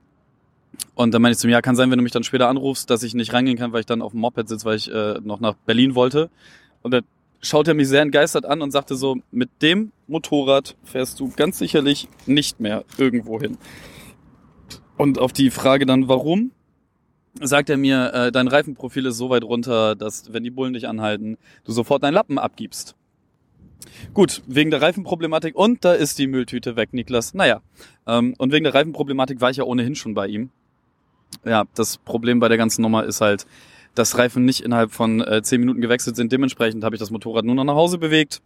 und dann meinte ich zu ihm, ja, kann sein, wenn du mich dann später anrufst, dass ich nicht reingehen kann, weil ich dann auf dem Moped sitze, weil ich äh, noch nach Berlin wollte. Und dann schaut er mich sehr entgeistert an und sagte so, mit dem Motorrad fährst du ganz sicherlich nicht mehr irgendwo hin. Und auf die Frage dann, warum, sagt er mir, äh, dein Reifenprofil ist so weit runter, dass, wenn die Bullen dich anhalten, du sofort deinen Lappen abgibst. Gut, wegen der Reifenproblematik und da ist die Mülltüte weg, Niklas. Naja, ähm, und wegen der Reifenproblematik war ich ja ohnehin schon bei ihm. Ja, das Problem bei der ganzen Nummer ist halt, dass Reifen nicht innerhalb von äh, 10 Minuten gewechselt sind. Dementsprechend habe ich das Motorrad nur noch nach Hause bewegt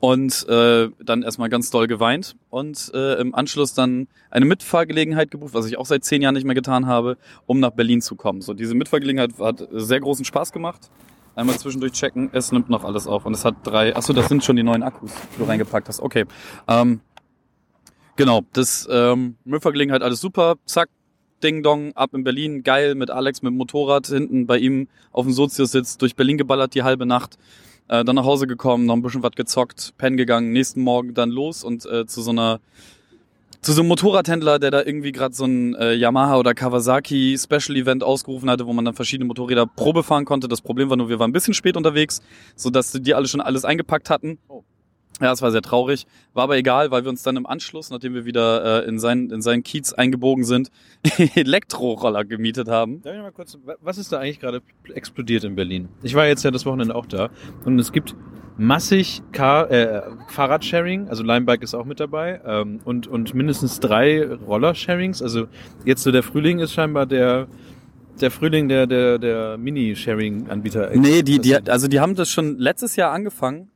und äh, dann erstmal ganz doll geweint und äh, im Anschluss dann eine Mitfahrgelegenheit gebucht, was ich auch seit zehn Jahren nicht mehr getan habe, um nach Berlin zu kommen. So diese Mitfahrgelegenheit hat sehr großen Spaß gemacht. Einmal zwischendurch checken, es nimmt noch alles auf und es hat drei. Achso, das sind schon die neuen Akkus, die du reingepackt hast. Okay, ähm, genau, das ähm, Mitfahrgelegenheit alles super. Zack, Ding Dong, ab in Berlin, geil mit Alex mit dem Motorrad hinten bei ihm auf dem Soziositz durch Berlin geballert die halbe Nacht. Äh, dann nach Hause gekommen, noch ein bisschen was gezockt, pennen gegangen, nächsten Morgen dann los und äh, zu so einer zu so einem Motorradhändler, der da irgendwie gerade so ein äh, Yamaha oder Kawasaki Special Event ausgerufen hatte, wo man dann verschiedene Motorräder Probe fahren konnte. Das Problem war nur, wir waren ein bisschen spät unterwegs, so dass die alle schon alles eingepackt hatten. Ja, es war sehr traurig. War aber egal, weil wir uns dann im Anschluss, nachdem wir wieder äh, in seinen in seinen Kiez eingebogen sind, Elektroroller gemietet haben. Darf ich mal kurz, was ist da eigentlich gerade explodiert in Berlin? Ich war jetzt ja das Wochenende auch da und es gibt massig Car, äh, Fahrradsharing, also Limebike ist auch mit dabei ähm, und, und mindestens drei Rollersharings. Also jetzt so der Frühling ist scheinbar der der Frühling der der der Mini-Sharing-Anbieter. Nee, die die also die haben das schon letztes Jahr angefangen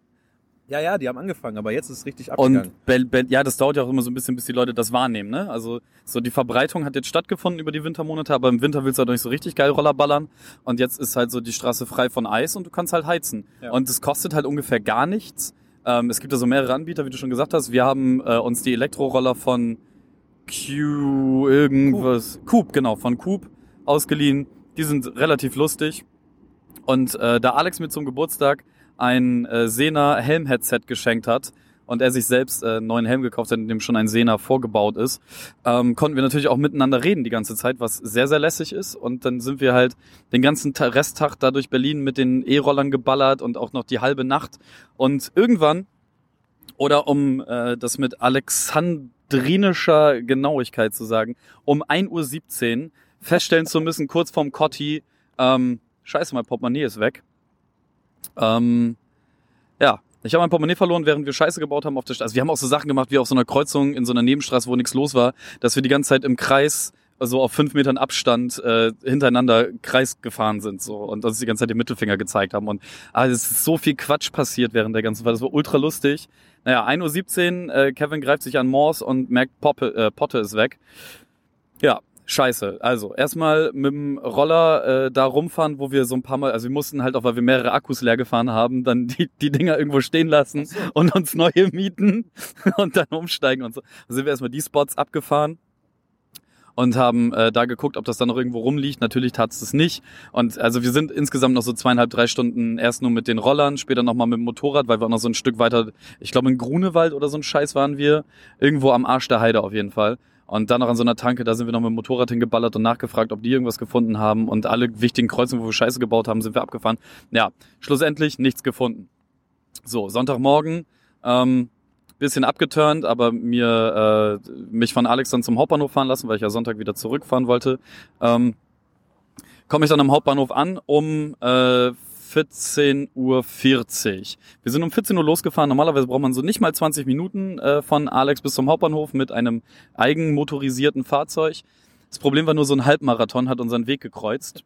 ja ja, die haben angefangen, aber jetzt ist es richtig abgegangen. Und Bel Bel ja, das dauert ja auch immer so ein bisschen, bis die Leute das wahrnehmen. Ne? Also so die Verbreitung hat jetzt stattgefunden über die Wintermonate, aber im Winter willst du halt nicht so richtig geil Roller ballern. Und jetzt ist halt so die Straße frei von Eis und du kannst halt heizen. Ja. Und es kostet halt ungefähr gar nichts. Ähm, es gibt da so mehrere Anbieter, wie du schon gesagt hast. Wir haben äh, uns die Elektroroller von Q irgendwas. Coop, genau, von Coop ausgeliehen. Die sind relativ lustig. Und äh, da Alex mir zum Geburtstag ein äh, Sena Helm-Headset geschenkt hat und er sich selbst äh, einen neuen Helm gekauft hat, in dem schon ein Sehner vorgebaut ist, ähm, konnten wir natürlich auch miteinander reden die ganze Zeit, was sehr, sehr lässig ist. Und dann sind wir halt den ganzen Ta- Resttag da durch Berlin mit den E-Rollern geballert und auch noch die halbe Nacht. Und irgendwann, oder um äh, das mit alexandrinischer Genauigkeit zu sagen, um 1.17 Uhr feststellen zu müssen, kurz vorm Cotti, ähm, scheiße, mein Portemonnaie ist weg. Ähm, ja, ich habe mein Portemonnaie verloren, während wir Scheiße gebaut haben auf der Straße. Also wir haben auch so Sachen gemacht, wie auf so einer Kreuzung in so einer Nebenstraße, wo nichts los war, dass wir die ganze Zeit im Kreis, also auf fünf Metern Abstand, äh, hintereinander Kreis gefahren sind so und uns die ganze Zeit den Mittelfinger gezeigt haben. Und ah, es ist so viel Quatsch passiert während der ganzen Fahrt. Das war ultra lustig. Naja, 1.17 Uhr, äh, Kevin greift sich an Morse und merkt, Poppe, äh, Potte ist weg. Ja, scheiße. Also erstmal mit dem Roller äh, da rumfahren, wo wir so ein paar Mal, also wir mussten halt auch, weil wir mehrere Akkus leer gefahren haben, dann die, die Dinger irgendwo stehen lassen und uns neue mieten und dann umsteigen und so. Da sind wir erstmal die Spots abgefahren und haben äh, da geguckt, ob das da noch irgendwo rumliegt. Natürlich tat es das nicht. Und also wir sind insgesamt noch so zweieinhalb, drei Stunden erst nur mit den Rollern, später nochmal mit dem Motorrad, weil wir auch noch so ein Stück weiter, ich glaube in Grunewald oder so ein Scheiß waren wir, irgendwo am Arsch der Heide auf jeden Fall. Und dann noch an so einer Tanke, da sind wir noch mit dem Motorrad hingeballert und nachgefragt, ob die irgendwas gefunden haben. Und alle wichtigen Kreuzungen, wo wir Scheiße gebaut haben, sind wir abgefahren. Ja, schlussendlich nichts gefunden. So, Sonntagmorgen, ähm, bisschen abgeturnt, aber mir äh, mich von Alex dann zum Hauptbahnhof fahren lassen, weil ich ja Sonntag wieder zurückfahren wollte. Ähm, Komme ich dann am Hauptbahnhof an um äh, 14.40 Uhr. Wir sind um 14 Uhr losgefahren. Normalerweise braucht man so nicht mal 20 Minuten äh, von Alex bis zum Hauptbahnhof mit einem eigenmotorisierten Fahrzeug. Das Problem war nur, so ein Halbmarathon hat unseren Weg gekreuzt.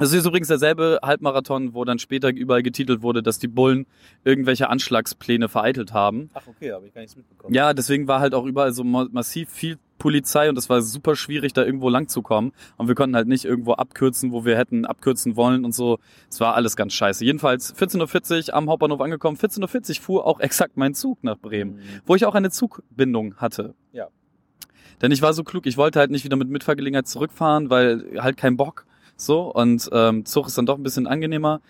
Das ist übrigens derselbe Halbmarathon, wo dann später überall getitelt wurde, dass die Bullen irgendwelche Anschlagspläne vereitelt haben. Ach, okay, habe ich gar nichts mitbekommen. Ja, deswegen war halt auch überall so ma- massiv viel Polizei und es war super schwierig, da irgendwo lang zu kommen. Und wir konnten halt nicht irgendwo abkürzen, wo wir hätten abkürzen wollen und so. Es war alles ganz scheiße. Jedenfalls 14.40 Uhr am Hauptbahnhof angekommen. 14.40 Uhr fuhr auch exakt mein Zug nach Bremen, Mhm. wo ich auch eine Zugbindung hatte. Ja. Denn ich war so klug, ich wollte halt nicht wieder mit Mitfahrgelegenheit zurückfahren, weil halt kein Bock. So, und ähm, Zug ist dann doch ein bisschen angenehmer.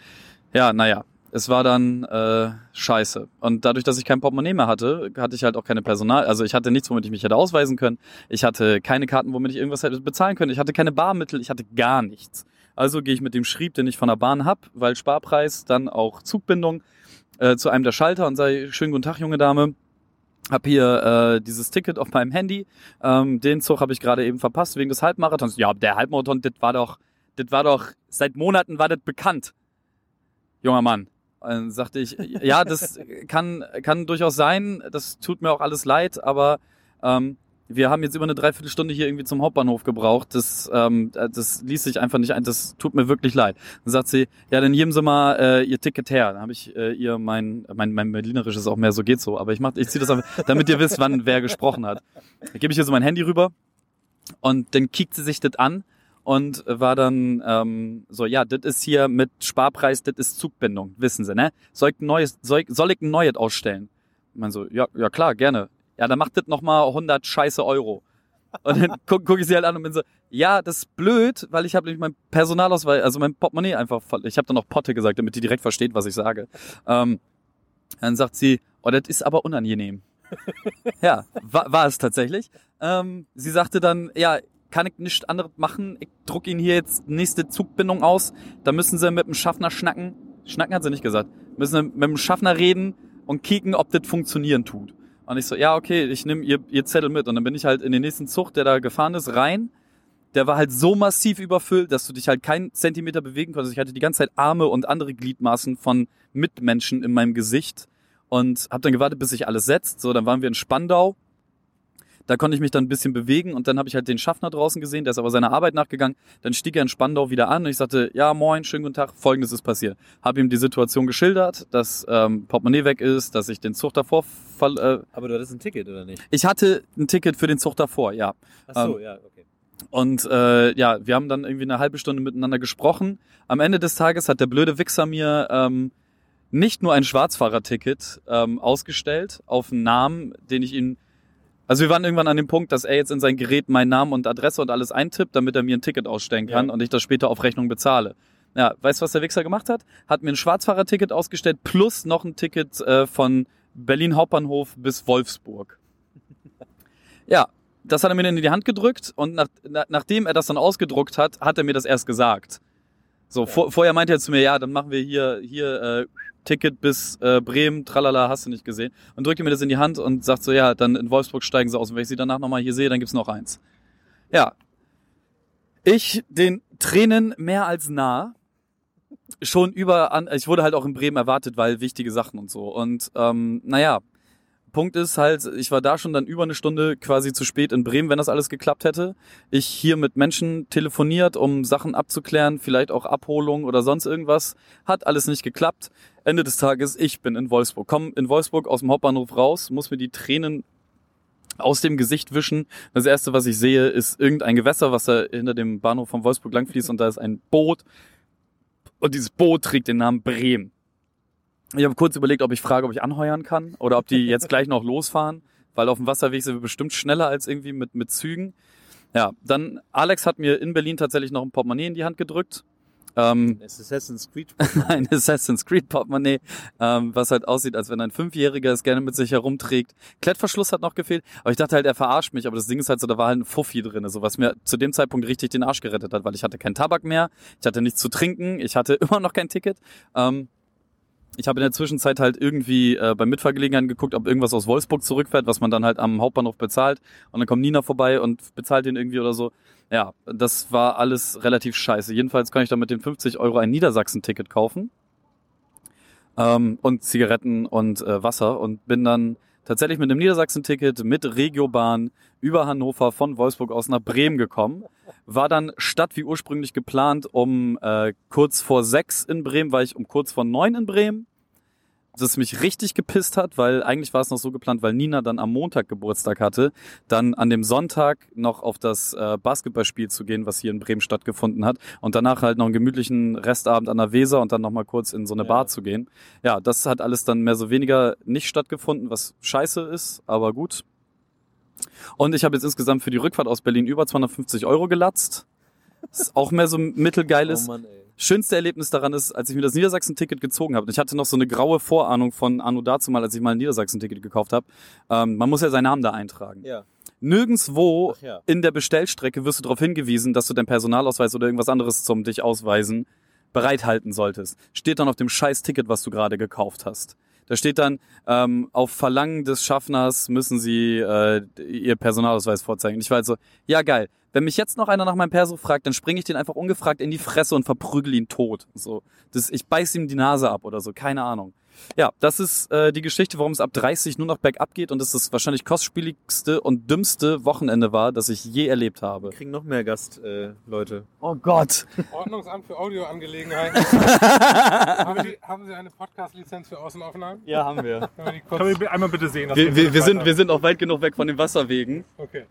Ja, naja, es war dann äh, scheiße. Und dadurch, dass ich kein Portemonnaie mehr hatte, hatte ich halt auch keine Personal. Also ich hatte nichts, womit ich mich hätte ausweisen können. Ich hatte keine Karten, womit ich irgendwas hätte bezahlen können. Ich hatte keine Barmittel, ich hatte gar nichts. Also gehe ich mit dem Schrieb, den ich von der Bahn hab, weil Sparpreis, dann auch Zugbindung, äh, zu einem der Schalter und sage, schönen guten Tag, junge Dame. Hab hier äh, dieses Ticket auf meinem Handy. Ähm, den Zug habe ich gerade eben verpasst wegen des Halbmarathons. Ja, der Halbmarathon, das war doch, das war doch, seit Monaten war das bekannt. Junger Mann. Dann sagte ich, ja, das kann, kann durchaus sein. Das tut mir auch alles leid, aber ähm, wir haben jetzt über eine Dreiviertelstunde hier irgendwie zum Hauptbahnhof gebraucht. Das, ähm, das ließ sich einfach nicht ein. Das tut mir wirklich leid. Dann sagt sie, ja, dann geben Sie mal äh, Ihr Ticket her. Dann habe ich äh, ihr mein, mein, mein Berlinerisch ist auch mehr so geht so, aber ich mach, ich ziehe das einfach, damit ihr wisst, wann wer gesprochen hat. Dann gebe ich ihr so mein Handy rüber und dann kickt sie sich das an und war dann ähm, so, ja, das ist hier mit Sparpreis, das ist Zugbindung, wissen Sie, ne? Soll ich ein neues, soll, ich- soll ich ein neues ausstellen? Ich mein so, ja, ja klar, gerne. Ja, dann macht das nochmal 100 scheiße Euro. Und dann gucke guck ich sie halt an und bin so, ja, das ist blöd, weil ich habe nämlich mein Personalausweis, also mein Portemonnaie einfach, ich habe dann noch Potte gesagt, damit die direkt versteht, was ich sage. Ähm, dann sagt sie, oh, das ist aber unangenehm. ja, war, war es tatsächlich. Ähm, sie sagte dann, ja, kann ich nichts anderes machen. Ich druck Ihnen hier jetzt nächste Zugbindung aus. Da müssen Sie mit dem Schaffner schnacken. Schnacken hat sie nicht gesagt. Müssen Sie mit dem Schaffner reden und kicken, ob das funktionieren tut. Und ich so, ja, okay, ich nehme ihr, ihr Zettel mit. Und dann bin ich halt in den nächsten Zug, der da gefahren ist, rein. Der war halt so massiv überfüllt, dass du dich halt keinen Zentimeter bewegen konntest. Ich hatte die ganze Zeit Arme und andere Gliedmaßen von Mitmenschen in meinem Gesicht und habe dann gewartet, bis sich alles setzt. So, dann waren wir in Spandau. Da konnte ich mich dann ein bisschen bewegen und dann habe ich halt den Schaffner draußen gesehen, der ist aber seiner Arbeit nachgegangen. Dann stieg er in Spandau wieder an und ich sagte, ja moin, schönen guten Tag, folgendes ist passiert. Habe ihm die Situation geschildert, dass ähm, Portemonnaie weg ist, dass ich den Zug davor... Äh, Aber du hattest ein Ticket, oder nicht? ich hatte ein Ticket für den Zug davor, ja. Ach so, ja, okay. Und äh, ja, wir haben dann irgendwie eine halbe Stunde miteinander gesprochen. Am Ende des Tages hat der blöde Wichser mir ähm, nicht nur ein Schwarzfahrerticket ähm, ausgestellt auf einen Namen, den ich ihm... Also wir waren irgendwann an dem Punkt, dass er jetzt in sein Gerät meinen Namen und Adresse und alles eintippt, damit er mir ein Ticket ausstellen kann Ja. und ich das später auf Rechnung bezahle. Ja, weißt du, was der Wichser gemacht hat? Hat mir ein Schwarzfahrerticket ausgestellt plus noch ein Ticket äh, von Berlin Hauptbahnhof bis Wolfsburg. Ja, das hat er mir dann in die Hand gedrückt und nach, na, nachdem er das dann ausgedruckt hat, hat er mir das erst gesagt. So, vor, vorher meinte er zu mir, ja, dann machen wir hier, hier äh, Ticket bis äh, Bremen, tralala, hast du nicht gesehen. Und drückte mir das in die Hand und sagt so, ja, dann in Wolfsburg steigen sie aus. Und wenn ich sie danach nochmal hier sehe, dann gibt's noch eins. Ja. Ich den Tränen mehr als nah. Schon über, an, ich wurde halt auch in Bremen erwartet, weil wichtige Sachen und so. Und ähm, naja, Punkt ist halt, ich war da schon dann über eine Stunde quasi zu spät in Bremen, wenn das alles geklappt hätte. Ich hier mit Menschen telefoniert, um Sachen abzuklären, vielleicht auch Abholung oder sonst irgendwas. Hat alles nicht geklappt. Ende des Tages, ich bin in Wolfsburg. Komm in Wolfsburg aus dem Hauptbahnhof raus, muss mir die Tränen aus dem Gesicht wischen. Das erste, was ich sehe, ist irgendein Gewässer, was da hinter dem Bahnhof von Wolfsburg langfließt und da ist ein Boot. Und dieses Boot trägt den Namen Bremen. Ich habe kurz überlegt, ob ich frage, ob ich anheuern kann oder ob die jetzt gleich noch losfahren, weil auf dem Wasserweg sind wir bestimmt schneller als irgendwie mit, mit Zügen. Ja, dann Alex hat mir in Berlin tatsächlich noch ein Portemonnaie in die Hand gedrückt. Ähm, Assassin's Creed. ein Assassin's Creed Portemonnaie, ähm, was halt aussieht, als wenn ein Fünfjähriger es gerne mit sich herumträgt. Klettverschluss hat noch gefehlt, aber ich dachte halt, er verarscht mich, aber das Ding ist halt so, da war halt ein Fuffi drin, so was mir zu dem Zeitpunkt richtig den Arsch gerettet hat, weil ich hatte keinen Tabak mehr, ich hatte nichts zu trinken, ich hatte immer noch kein Ticket. Ähm, ich habe in der Zwischenzeit halt irgendwie äh, bei Mitfahrgelegenheiten geguckt, ob irgendwas aus Wolfsburg zurückfährt, was man dann halt am Hauptbahnhof bezahlt. Und dann kommt Nina vorbei und bezahlt den irgendwie oder so. Ja, das war alles relativ scheiße. Jedenfalls kann ich da mit den 50 Euro ein Niedersachsen-Ticket kaufen. Ähm, und Zigaretten und äh, Wasser und bin dann tatsächlich mit einem Niedersachsen-Ticket mit Regiobahn über Hannover von Wolfsburg aus nach Bremen gekommen. War dann statt wie ursprünglich geplant um äh, kurz vor sechs in Bremen, war ich um kurz vor neun in Bremen. Das mich richtig gepisst hat, weil eigentlich war es noch so geplant, weil Nina dann am Montag Geburtstag hatte, dann an dem Sonntag noch auf das äh, Basketballspiel zu gehen, was hier in Bremen stattgefunden hat und danach halt noch einen gemütlichen Restabend an der Weser und dann noch mal kurz in so eine Ja. Bar zu gehen. Ja, das hat alles dann mehr so weniger nicht stattgefunden, was scheiße ist, aber gut. Und ich habe jetzt insgesamt für die Rückfahrt aus Berlin über 250 Euro gelatzt. Ist auch mehr so mittelgeiles. Oh Mann, ey. Schönste Erlebnis daran ist, als ich mir das Niedersachsen-Ticket gezogen habe. Und ich hatte noch so eine graue Vorahnung von Anno dazu mal, als ich mal ein Niedersachsen-Ticket gekauft habe. Ähm, man muss ja seinen Namen da eintragen. Ja. Nirgendswo Ach ja. in der Bestellstrecke wirst du darauf hingewiesen, dass du deinen Personalausweis oder irgendwas anderes zum dich ausweisen bereithalten solltest. Steht dann auf dem scheiß Ticket, was du gerade gekauft hast. Da steht dann, ähm, auf Verlangen des Schaffners müssen sie äh, ihr Personalausweis vorzeigen. Ich war halt so, ja geil. Wenn mich jetzt noch einer nach meinem Perso fragt, dann springe ich den einfach ungefragt in die Fresse und verprügel ihn tot. So, das, ich beiß ihm die Nase ab oder so, keine Ahnung. Ja, das ist äh, die Geschichte, warum es ab 30 nur noch bergab geht und das das wahrscheinlich kostspieligste und dümmste Wochenende war, das ich je erlebt habe. Wir kriegen noch mehr Gastleute. Äh, Leute. Oh Gott. Ordnungsamt für Audioangelegenheiten. haben, Sie, haben Sie eine Podcast-Lizenz für Außenaufnahmen? Ja, haben wir. Können wir die kurz... Können wir einmal bitte sehen? dass Wir, wir, wir, sind, wir sind auch weit genug weg von den Wasserwegen. Okay.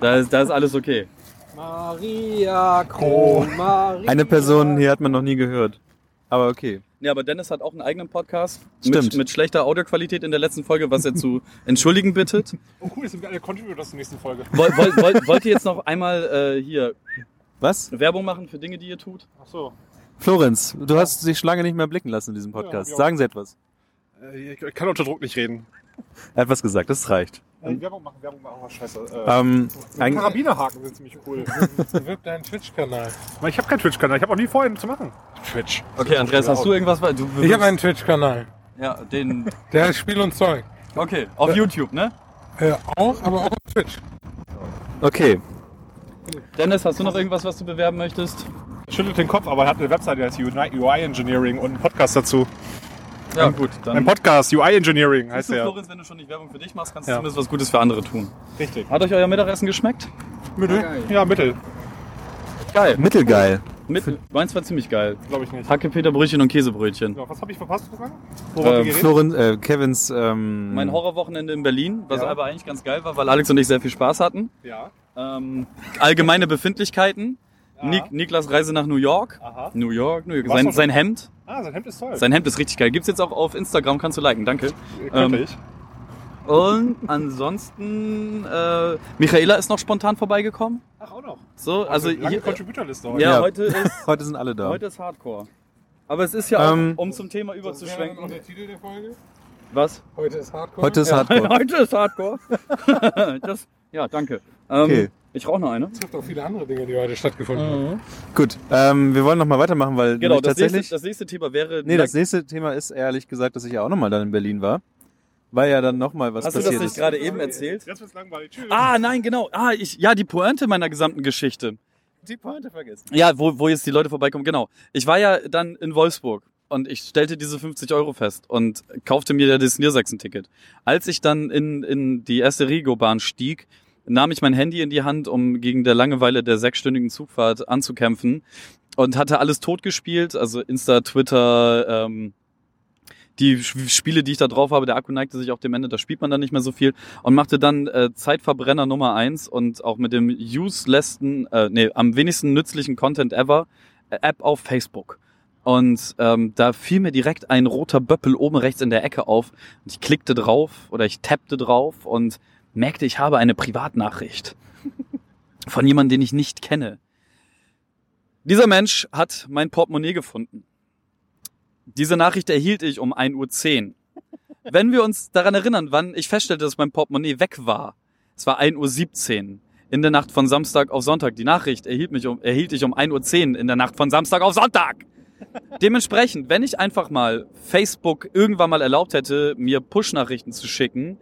Da ist, da ist alles okay. Maria Kron, Maria. Eine Person hier hat man noch nie gehört. Aber okay. Ja, aber Dennis hat auch einen eigenen Podcast. Stimmt. Mit, mit schlechter Audioqualität in der letzten Folge, was er zu entschuldigen bittet. Oh cool, das sind wir alle Contributors zur nächsten Folge. Woll, woll, woll, wollt ihr jetzt noch einmal äh, hier Was? Werbung machen für Dinge, die ihr tut? Ach so. Florenz, du hast dich lange nicht mehr blicken lassen in diesem Podcast. Ja. Sagen Sie etwas. Äh, Ich ich kann unter Druck nicht reden. Er hat was gesagt, das reicht. Äh, Werbung machen, Werbung machen, oh scheiße. Äh, Ähm, ein, Karabinerhaken sind ziemlich cool. Bewirb deinen Twitch-Kanal. Ich habe keinen Twitch-Kanal, ich habe auch nie vor, einen zu machen. Twitch. Okay, Andreas, hast du irgendwas? Du, du Ich habe einen Twitch-Kanal. Ja, den. Der heißt Spiel und Zeug. Okay, auf YouTube, ne? Äh, auch, aber auch auf Twitch. okay. Dennis, hast du noch irgendwas, was du bewerben möchtest? Schüttelt den Kopf, aber er hat eine Webseite, die heißt UI Engineering und einen Podcast dazu. Ja, gut, dann. Ein Podcast, UI Engineering heißt du, der. Florenz, wenn du schon nicht Werbung für dich machst, kannst du Ja. zumindest was Gutes für andere tun. Richtig. Hat euch euer Mittagessen geschmeckt? Mittel? Ja, Mittel. Geil. Mittelgeil. Mit, meins war ziemlich geil. Glaube ich nicht. Hackepeterbrötchen und Käsebrötchen. Ja, was habe ich verpasst, Frank? Ähm, äh, Kevins, ähm, Mein Horrorwochenende in Berlin, was Ja. aber eigentlich ganz geil war, weil Alex und ich sehr viel Spaß hatten. Ja. Ähm, allgemeine Befindlichkeiten. Ja. Nik Niklas Reise nach New York. Aha. New York, New York. Sein, sein Hemd. Ah, sein Hemd ist toll. Sein Hemd ist richtig geil. Gibt's jetzt auch auf Instagram, kannst du liken, danke. Könnte ähm, ich. Und ansonsten, äh, Michaela ist noch spontan vorbeigekommen. Ach, auch noch. So, also lange hier, Contributorliste ja, heute. Ja. heute ist heute sind alle da. heute ist Hardcore. Aber es ist ja auch, Ähm, um zum Thema Das wäre überzuschwenken. der Titel der Folge. Was? Heute ist Hardcore. Heute ist Ja, Hardcore. heute ist Hardcore. das, ja, danke. Ähm, Okay. Ich rauche noch eine. Es gibt auch viele andere Dinge, die heute stattgefunden haben. Gut, ähm, wir wollen noch mal weitermachen, weil Genau, das tatsächlich... nächste, das nächste Thema wäre. nee, das nächste Thema ist ehrlich gesagt, dass ich ja auch noch mal dann in Berlin war. Weil ja dann noch mal was Hast du das passiert nicht ist. gerade eben erzählt? Jetzt wird's langweilig. Tschüss. Ah, nein, genau. Ah, ich, ja, die Pointe meiner gesamten Geschichte. Die Pointe vergessen. Ja, wo, wo jetzt die Leute vorbeikommen, genau. Ich war ja dann in Wolfsburg und ich stellte diese 50 Euro fest und kaufte mir das Niedersachsen-Ticket. Als ich dann in, in die erste Rigo-Bahn stieg, nahm ich mein Handy in die Hand, um gegen der Langeweile der sechsstündigen Zugfahrt anzukämpfen und hatte alles totgespielt, also Insta, Twitter, ähm, die Spiele, die ich da drauf habe, der Akku neigte sich auf dem Ende, da spielt man dann nicht mehr so viel und machte dann äh, Zeitverbrenner Nummer eins und auch mit dem uselessten, äh, nee, am wenigsten nützlichen Content ever, äh, App auf Facebook. Und ähm, da fiel mir direkt ein roter Böppel oben rechts in der Ecke auf und ich klickte drauf oder ich tappte drauf und merkte, ich habe eine Privatnachricht von jemandem, den ich nicht kenne. Dieser Mensch hat mein Portemonnaie gefunden. Diese Nachricht erhielt ich um 1.10 Uhr. Wenn wir uns daran erinnern, wann ich feststellte, dass mein Portemonnaie weg war, es war 1.17 Uhr in der Nacht von Samstag auf Sonntag. Die Nachricht erhielt, mich um, erhielt ich um 1.10 Uhr in der Nacht von Samstag auf Sonntag. Dementsprechend, wenn ich einfach mal Facebook irgendwann mal erlaubt hätte, mir Push-Nachrichten zu schicken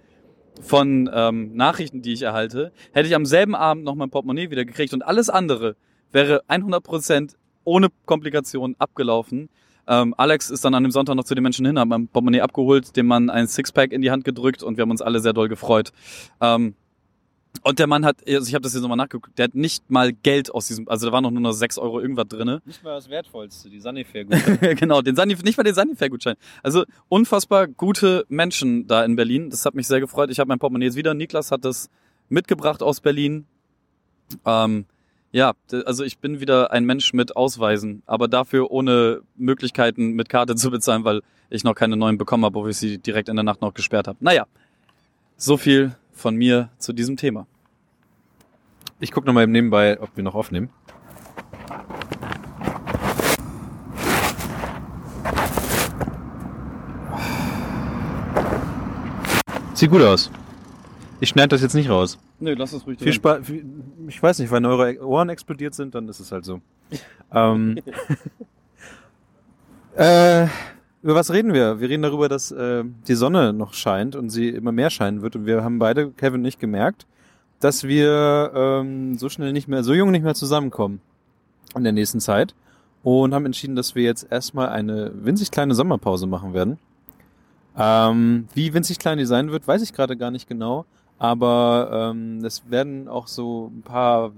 von ähm, Nachrichten, die ich erhalte, hätte ich am selben Abend noch mein Portemonnaie wieder gekriegt und alles andere wäre 100% ohne Komplikationen abgelaufen. Ähm, Alex ist dann an dem Sonntag noch zu den Menschen hin, hat mein Portemonnaie abgeholt, dem Mann ein Sixpack in die Hand gedrückt und wir haben uns alle sehr doll gefreut. Ähm, und der Mann hat, also ich habe das jetzt nochmal nachgeguckt, der hat nicht mal Geld aus diesem, also da waren noch nur noch 6 Euro irgendwas drinne. Nicht mal das Wertvollste, die Sanifair genau, den Sunny, nicht mal den Sanifair-Gutschein. Also unfassbar gute Menschen da in Berlin. Das hat mich sehr gefreut. Ich habe mein Portemonnaie jetzt wieder. Niklas hat das mitgebracht aus Berlin. Ähm, ja, also ich bin wieder ein Mensch mit Ausweisen, aber dafür ohne Möglichkeiten mit Karte zu bezahlen, weil ich noch keine neuen bekommen habe, obwohl ich sie direkt in der Nacht noch gesperrt habe. Naja, so viel von mir zu diesem Thema. Ich gucke noch mal eben nebenbei, ob wir noch aufnehmen. Sieht gut aus. Ich schneide das jetzt nicht raus. Nö, lass es ruhig Viel Spaß. Ich weiß nicht, wenn eure Ohren explodiert sind, dann ist es halt so. ähm, äh, über was reden wir? Wir reden darüber, dass äh, die Sonne noch scheint und sie immer mehr scheinen wird. Und wir haben beide, Kevin und ich, gemerkt, dass wir ähm, so schnell nicht mehr, so jung nicht mehr zusammenkommen in der nächsten Zeit. Und haben entschieden, dass wir jetzt erstmal eine winzig kleine Sommerpause machen werden. Ähm, wie winzig klein die sein wird, weiß ich gerade gar nicht genau. Aber ähm, es werden auch so ein paar,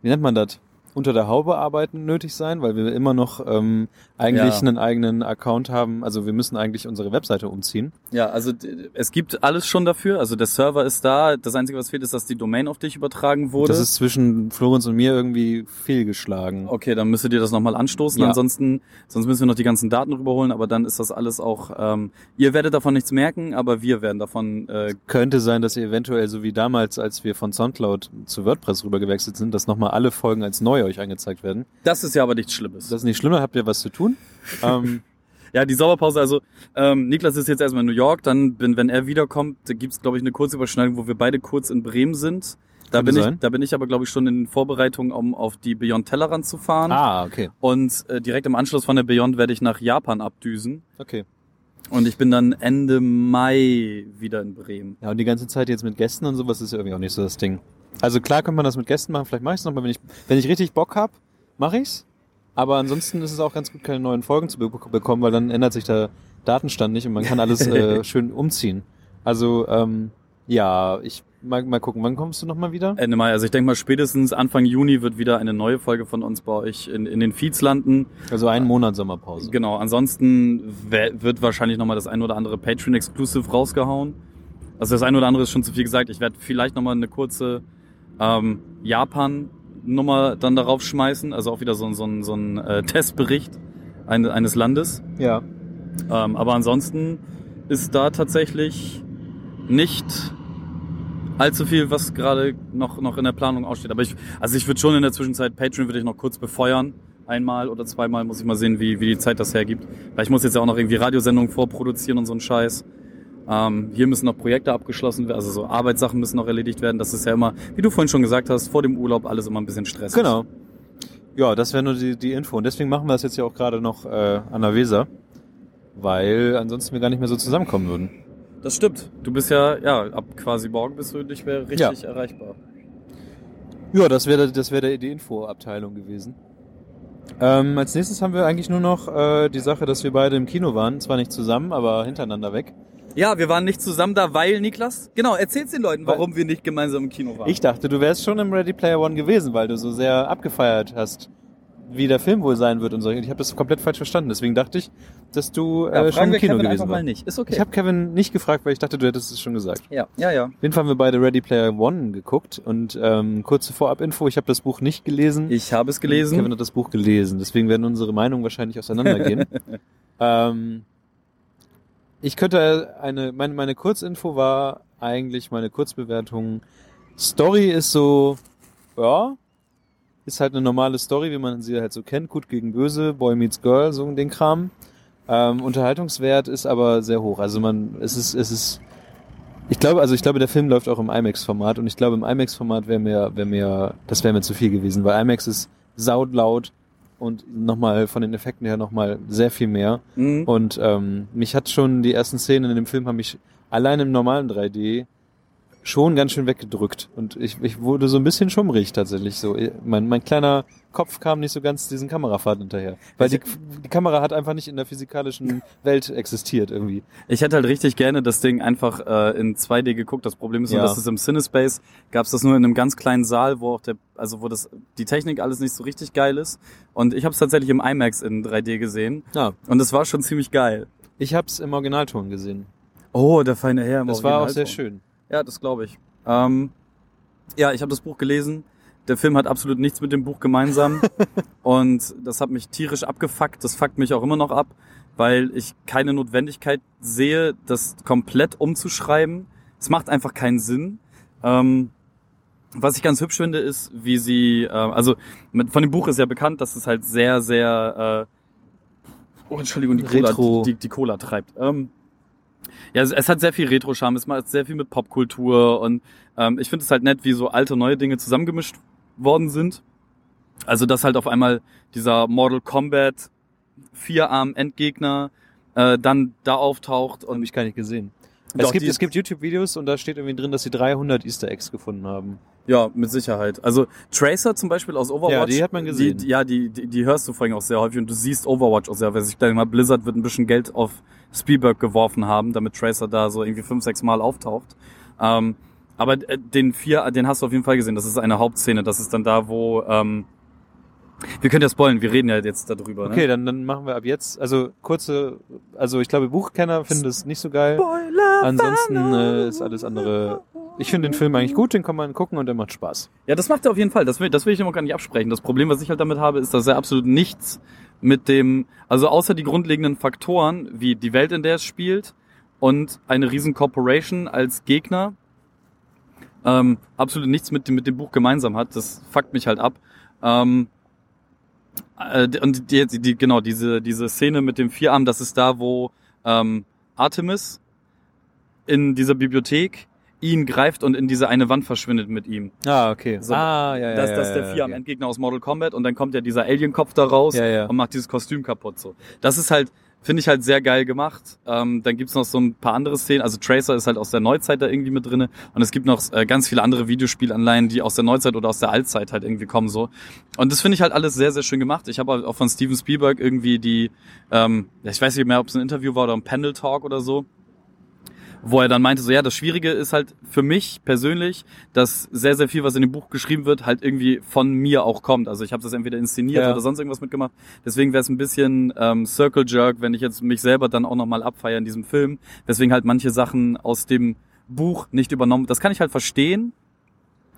wie nennt man das, unter der Haube arbeiten nötig sein, weil wir immer noch ähm, eigentlich Ja. einen eigenen Account haben. Also wir müssen eigentlich unsere Webseite umziehen. Ja, also es gibt alles schon dafür. Also der Server ist da. Das Einzige, was fehlt, ist, dass die Domain auf dich übertragen wurde. Das ist zwischen Florenz und mir irgendwie fehlgeschlagen. okay, dann müsstet ihr das nochmal anstoßen. Ja. Ansonsten, sonst müssen wir noch die ganzen Daten rüberholen. Aber dann ist das alles auch. Ähm, ihr werdet davon nichts merken, aber wir werden davon. Äh, Könnte sein, dass ihr eventuell, so wie damals, als wir von Soundcloud zu WordPress rüber gewechselt sind, dass nochmal alle Folgen als neu euch angezeigt werden. das ist ja aber nichts Schlimmes. Das ist nicht schlimm, da habt ihr was zu tun. ähm, Ja, die Sommerpause, also ähm, Niklas ist jetzt erstmal in New York, dann, bin, wenn er wiederkommt, da gibt's glaube ich, eine kurze Überschneidung, wo wir beide kurz in Bremen sind. Da bin, ich, da bin ich aber, glaube ich, schon in den Vorbereitungen, um auf die Beyond Tellerrand zu fahren. ah, okay. Und äh, direkt im Anschluss von der Beyond werde ich nach Japan abdüsen. Okay. Und ich bin dann Ende Mai wieder in Bremen. Ja, und die ganze Zeit jetzt mit Gästen und sowas ist ja irgendwie auch nicht so das Ding. Also klar könnte man das mit Gästen machen, vielleicht mache ich es nochmal, wenn ich, wenn ich richtig Bock hab, mache ich's. Aber ansonsten ist es auch ganz gut, keine neuen Folgen zu be bekommen, weil dann ändert sich der Datenstand nicht und man kann alles äh, schön umziehen. Also, ähm, ja, ich mal, mal gucken, wann kommst du nochmal wieder? Ende Mai. Also ich denke mal, spätestens Anfang Juni wird wieder eine neue Folge von uns bei euch in, in den Feeds landen. Also einen Monat Sommerpause. Genau, ansonsten wird wahrscheinlich nochmal das ein oder andere Patreon-Exclusive rausgehauen. Also das ein oder andere ist schon zu viel gesagt. Ich werde vielleicht nochmal eine kurze ähm, Japan-Nummer dann darauf schmeißen. Also auch wieder so, ein- so, so ein äh, Testbericht eine, eines Landes. Ja. Ähm, aber ansonsten ist da tatsächlich nicht allzu viel, was gerade noch, noch in der Planung aussteht. Aber ich, also ich würde schon in der Zwischenzeit, Patreon würde ich noch kurz befeuern. Einmal oder zweimal muss ich mal sehen, wie, wie die Zeit das hergibt. Weil ich muss jetzt ja auch noch irgendwie Radiosendungen vorproduzieren und so ein Scheiß. Ähm, hier müssen noch Projekte abgeschlossen werden, also so Arbeitssachen müssen noch erledigt werden. Das ist ja immer, wie du vorhin schon gesagt hast, vor dem Urlaub alles immer ein bisschen stressig. Genau. Ja, das wäre nur die, die Info. Und deswegen machen wir das jetzt ja auch gerade noch äh, an der Weser, weil ansonsten wir gar nicht mehr so zusammenkommen würden. Das stimmt. Du bist ja, ja, ab quasi morgen bist du nicht mehr richtig erreichbar. Ja, das wäre das wäre die Infoabteilung gewesen. Ähm, als nächstes haben wir eigentlich nur noch äh, die Sache, dass wir beide im Kino waren. Zwar nicht zusammen, aber hintereinander weg. Ja, wir waren nicht zusammen da, weil, Niklas, genau, erzähl's den Leuten, warum wir nicht gemeinsam im Kino waren. Ich dachte, du wärst schon im Ready Player One gewesen, weil du so sehr abgefeiert hast, wie der Film wohl sein wird und so. Ich habe das komplett falsch verstanden. Deswegen dachte ich, dass du ja, äh, schon im Kino Kevin gewesen mal warst. nicht. Ist okay. Ich habe Kevin nicht gefragt, weil ich dachte, du hättest es schon gesagt. ja, ja, ja. Auf jeden Fall haben wir beide Ready Player One geguckt und ähm, kurze Vorab-Info, ich habe das Buch nicht gelesen. Ich habe es gelesen. Kevin hat das Buch gelesen, deswegen werden unsere Meinungen wahrscheinlich auseinandergehen. ähm, ich könnte eine, meine, meine Kurzinfo war eigentlich meine Kurzbewertung. Story ist so, ja, ist halt eine normale Story, wie man sie halt so kennt, gut gegen böse, Boy meets Girl, so den Kram. Ähm, Unterhaltungswert ist aber sehr hoch. Also man, es ist, es ist, ich glaube, also ich glaube, der Film läuft auch im IMAX-Format und ich glaube, im IMAX-Format wäre mir, wäre mir, das wäre mir zu viel gewesen, weil IMAX ist sautlaut und nochmal von den Effekten her nochmal sehr viel mehr. Mhm. Und ähm, mich hat schon die ersten Szenen in dem Film haben mich allein im normalen 3D schon ganz schön weggedrückt. Und ich, ich wurde so ein bisschen schummrig tatsächlich. So, mein, mein kleiner Kopf kam nicht so ganz diesen Kamerafahrt hinterher. Weil die, die Kamera hat einfach nicht in der physikalischen Welt existiert irgendwie. Ich hätte halt richtig gerne das Ding einfach äh, in 2D geguckt. Das Problem ist, nur, Ja. dass es im Cinespace gab es das nur in einem ganz kleinen Saal, wo auch der, also wo das die Technik alles nicht so richtig geil ist. Und ich habe es tatsächlich im IMAX in 3D gesehen Ja, und es war schon ziemlich geil. ich hab's im Originalton gesehen. Oh, der feine Herr. im Das war auch sehr Originalton. schön. Ja, das glaube ich. Ähm, ja, ich habe das Buch gelesen. Der Film hat absolut nichts mit dem Buch gemeinsam. und das hat mich tierisch abgefuckt. Das fuckt mich auch immer noch ab, weil ich keine Notwendigkeit sehe, das komplett umzuschreiben. Es macht einfach keinen Sinn. Ähm, was ich ganz hübsch finde, ist, wie sie, äh, also mit, von dem Buch ist ja bekannt, dass es halt sehr, sehr, äh, oh, Entschuldigung, die Cola, die, die Cola treibt. Ähm, ja, es, hat sehr viel Retro-Charme, es macht sehr viel mit Popkultur und ähm, ich finde es halt nett, wie so alte, neue Dinge zusammengemischt worden sind. Also, dass halt auf einmal dieser Mortal Kombat Vierarm-Endgegner äh, dann da auftaucht Hab und ich gar nicht gesehen. Doch, es gibt, es gibt YouTube-Videos und da steht irgendwie drin, dass sie 300 Easter Eggs gefunden haben. Ja, mit Sicherheit. Also Tracer zum Beispiel aus Overwatch. Ja, die hat man gesehen. Die, ja, die, die, die hörst du vorhin auch sehr häufig und du siehst Overwatch auch sehr häufig. Ich denke mal, Blizzard wird ein bisschen Geld auf Spielberg geworfen haben, damit Tracer da so irgendwie fünf, sechs Mal auftaucht. Ähm, aber äh, den vier, den hast du auf jeden Fall gesehen. Das ist eine Hauptszene. Das ist dann da, wo ähm, wir können ja spoilen. Wir reden ja jetzt darüber. Okay, Ne? dann, dann machen wir ab jetzt, also kurze, also ich glaube, Buchkenner finden es nicht so geil. Spoiler Ansonsten äh, ist alles andere. Ich finde den Film eigentlich gut, den kann man gucken und der macht Spaß. Ja, das macht er auf jeden Fall. Das will, das will ich ihm auch gar nicht absprechen. Das Problem, was ich halt damit habe, ist, dass er absolut nichts mit dem, also außer die grundlegenden Faktoren, wie die Welt, in der es spielt und eine riesen Corporation als Gegner, ähm, absolut nichts mit dem, mit dem Buch gemeinsam hat. Das fuckt mich halt ab. Ähm, äh, und die, die, genau, diese, diese Szene mit dem Vierarm, das ist da, wo ähm, Artemis in dieser Bibliothek ihn greift und in diese eine Wand verschwindet mit ihm. Ah, okay. So, ah, ja, ja. das, ja, das ist der ja, vier am okay. Endgegner aus Mortal Kombat und dann kommt ja dieser Alien-Kopf da raus Ja, ja. und macht dieses Kostüm kaputt. So, das ist halt, finde ich halt sehr geil gemacht. Ähm, dann gibt's noch so ein paar andere Szenen. Also Tracer ist halt aus der Neuzeit da irgendwie mit drinne und es gibt noch äh, ganz viele andere Videospielanleihen, die aus der Neuzeit oder aus der Altzeit halt irgendwie kommen so. Und das finde ich halt alles sehr sehr schön gemacht. Ich habe auch von Steven Spielberg irgendwie die, ähm, ich weiß nicht mehr, ob es ein Interview war oder ein Panel Talk oder so wo er dann meinte, so ja, das Schwierige ist halt für mich persönlich, dass sehr, sehr viel, was in dem Buch geschrieben wird, halt irgendwie von mir auch kommt. Also ich habe das entweder inszeniert Ja. oder sonst irgendwas mitgemacht. Deswegen wäre es ein bisschen ähm, Circle Jerk, wenn ich jetzt mich selber dann auch nochmal abfeiere in diesem Film. Deswegen halt manche Sachen aus dem Buch nicht übernommen. Das kann ich halt verstehen.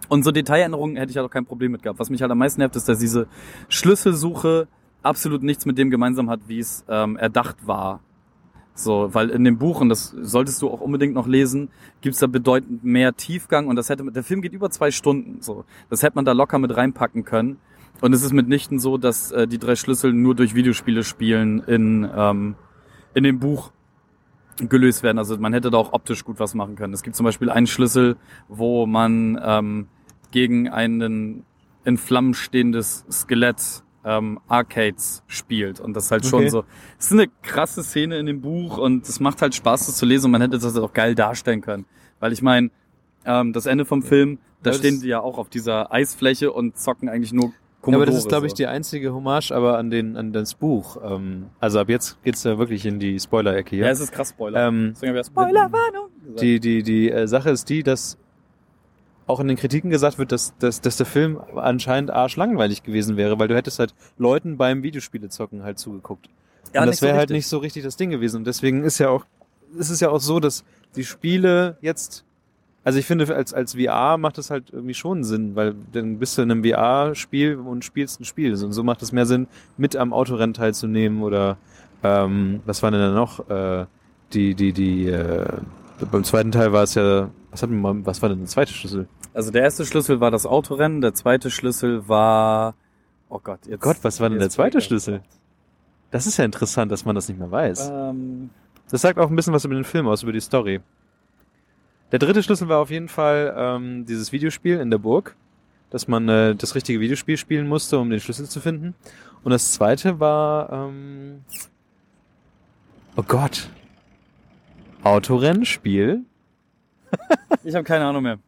Und so Detailänderungen hätte ich halt auch kein Problem mit gehabt. Was mich halt am meisten nervt, ist, dass diese Schlüsselsuche absolut nichts mit dem gemeinsam hat, wie es ähm, erdacht war. So, weil in dem Buch, und das solltest du auch unbedingt noch lesen, gibt's da bedeutend mehr Tiefgang und das hätte, der Film geht über zwei Stunden, so. Das hätte man da locker mit reinpacken können. Und es ist mitnichten so, dass äh, die drei Schlüssel nur durch Videospiele spielen in, ähm, in dem Buch. gelöst werden. Also man hätte da auch optisch gut was machen können. Es gibt zum Beispiel einen Schlüssel, wo man ähm, gegen einen in Flammen stehendes Skelett ähm, Arcades spielt. Und das ist halt schon Okay. so. Es ist eine krasse Szene in dem Buch und es macht halt Spaß, das zu lesen und man hätte das auch geil darstellen können. Weil ich meine, ähm, das Ende vom Film, da Aber stehen die ja auch auf dieser Eisfläche und zocken eigentlich nur Ja, Commodore. aber das ist, glaube ich, die einzige Hommage aber an den an das Buch. Ähm, also ab jetzt geht's ja wirklich in die Spoiler-Ecke hier. Ja, es ist krass Spoiler. ähm, ja Spoilerwarnung die die die äh, Sache ist die, dass auch in den Kritiken gesagt wird, dass, dass, dass der Film anscheinend arschlangweilig gewesen wäre, weil du hättest halt Leuten beim Videospielezocken halt zugeguckt. Ja, und das so wäre halt richtig. nicht so richtig das Ding gewesen. Und deswegen ist ja auch, ist es ja auch so, dass die Spiele jetzt, also ich finde, als, als VR macht das halt irgendwie schon Sinn, weil dann bist du in einem VR-Spiel und spielst ein Spiel. Und so macht es mehr Sinn, mit am Autorennen teilzunehmen oder ähm, was war denn da noch? Äh, die, die, die, äh, beim zweiten Teil war es ja, was hat man, was war denn der zweite Schlüssel? Also der erste Schlüssel war das Autorennen, der zweite Schlüssel war. Oh Gott, jetzt. Gott, was war denn der zweite. Schlüssel? Das ist ja interessant, dass man das nicht mehr weiß. Ähm, Das sagt auch ein bisschen was über den Film aus, über die Story. Der dritte Schlüssel war auf jeden Fall ähm, dieses Videospiel in der Burg, dass man äh, das richtige Videospiel spielen musste, um den Schlüssel zu finden. Und das zweite war, ähm, oh Gott, Autorennspiel. ich habe keine Ahnung mehr.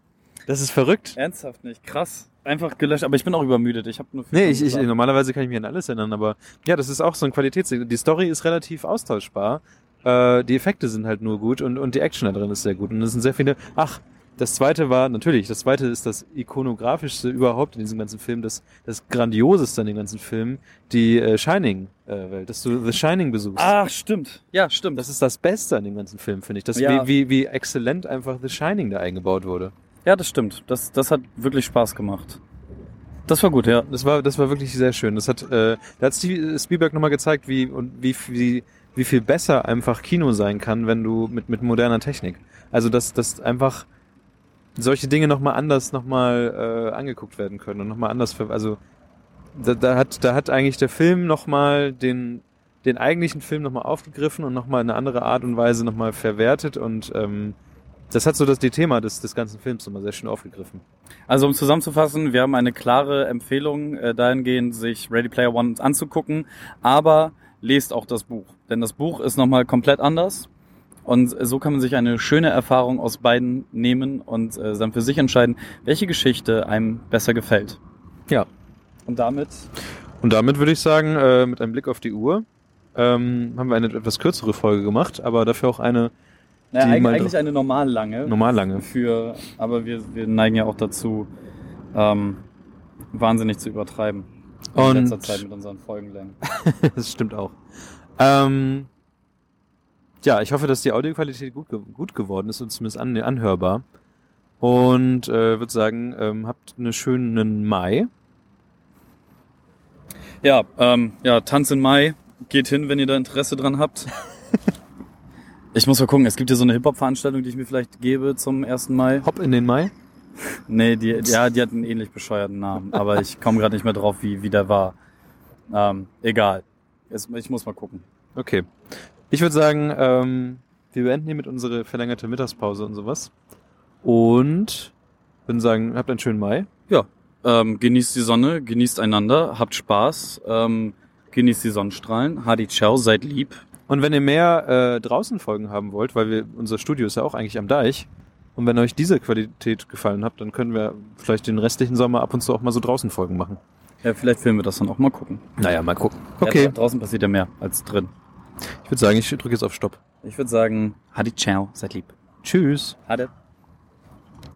Das ist verrückt. Ernsthaft nicht. Krass. Einfach gelöscht. Aber ich bin auch übermüdet. Ich habe nur. Nee, ich, ich, normalerweise kann ich mich an alles erinnern, aber ja, das ist auch so ein Qualitätsding. Die Story ist relativ austauschbar. Äh, die Effekte sind halt nur gut und, und die Action da drin ist sehr gut. Und es sind sehr viele. Ach, das zweite war, natürlich, das zweite ist das ikonografischste überhaupt in diesem ganzen Film, das, das grandioseste an dem ganzen Film, die äh, Shining-Welt, dass du The Shining besuchst. Ach, stimmt. Ja, stimmt. Das ist das Beste an dem ganzen Film, finde ich. Das, Ja. wie, wie, wie exzellent einfach The Shining da eingebaut wurde. ja, das stimmt. Das, das hat wirklich Spaß gemacht. Das war gut, ja. Das war, das war wirklich sehr schön. Das hat, äh, da hat Spielberg nochmal gezeigt, wie und wie, wie, wie viel besser einfach Kino sein kann, wenn du mit, mit moderner Technik. Also dass, dass einfach solche Dinge nochmal anders nochmal äh, angeguckt werden können und nochmal anders ver also da, da hat, da hat eigentlich der Film nochmal den, den eigentlichen Film nochmal aufgegriffen und nochmal in eine andere Art und Weise nochmal verwertet und ähm, das hat so das die Thema des, des ganzen Films nochmal sehr schön aufgegriffen. Also um zusammenzufassen, wir haben eine klare Empfehlung äh, dahingehend, sich Ready Player One anzugucken, aber lest auch das Buch. Denn das Buch ist nochmal komplett anders. Und so kann man sich eine schöne Erfahrung aus beiden nehmen und äh, dann für sich entscheiden, welche Geschichte einem besser gefällt. Ja. Und damit Und damit würde ich sagen, äh, mit einem Blick auf die Uhr, ähm, haben wir eine etwas kürzere Folge gemacht, aber dafür auch eine naja, Die eig mal eigentlich eine normal lange. normal lange. Für, aber wir, wir neigen ja auch dazu, ähm, wahnsinnig zu übertreiben. In Und- letzter Zeit mit unseren Folgenlängen. das stimmt auch. Ähm, ja, ich hoffe, dass die Audioqualität gut, gut geworden ist und zumindest an anhörbar. Und äh, würde sagen, ähm, habt einen schönen Mai. Ja, ähm, ja, Tanz in Mai. Geht hin, wenn ihr da Interesse dran habt. Ich muss mal gucken, es gibt ja so eine Hip-Hop-Veranstaltung, die ich mir vielleicht gebe zum 1. Mai. Hopp in den Mai. Nee, die, ja, die hat einen ähnlich bescheuerten Namen, aber ich komme gerade nicht mehr drauf, wie, wie der war. Ähm, egal. Es, ich muss mal gucken. Okay. Ich würde sagen, ähm, wir beenden hiermit unsere verlängerte Mittagspause und sowas. Und würden sagen, habt einen schönen Mai. Ja, ähm, genießt die Sonne, genießt einander, habt Spaß, ähm, genießt die Sonnenstrahlen. Hadi ciao, seid lieb. Und wenn ihr mehr äh, draußen Folgen haben wollt, weil wir unser Studio ist ja auch eigentlich am Deich, und wenn euch diese Qualität gefallen hat, dann können wir vielleicht den restlichen Sommer ab und zu auch mal so draußen Folgen machen. Ja, vielleicht filmen wir das dann auch mal gucken. Naja, mal gucken. Ja, Okay, dra- draußen passiert ja mehr als drin. Ich würde sagen, ich drücke jetzt auf Stopp. Ich würde sagen, Hadi ciao, seid lieb. Tschüss. Hade.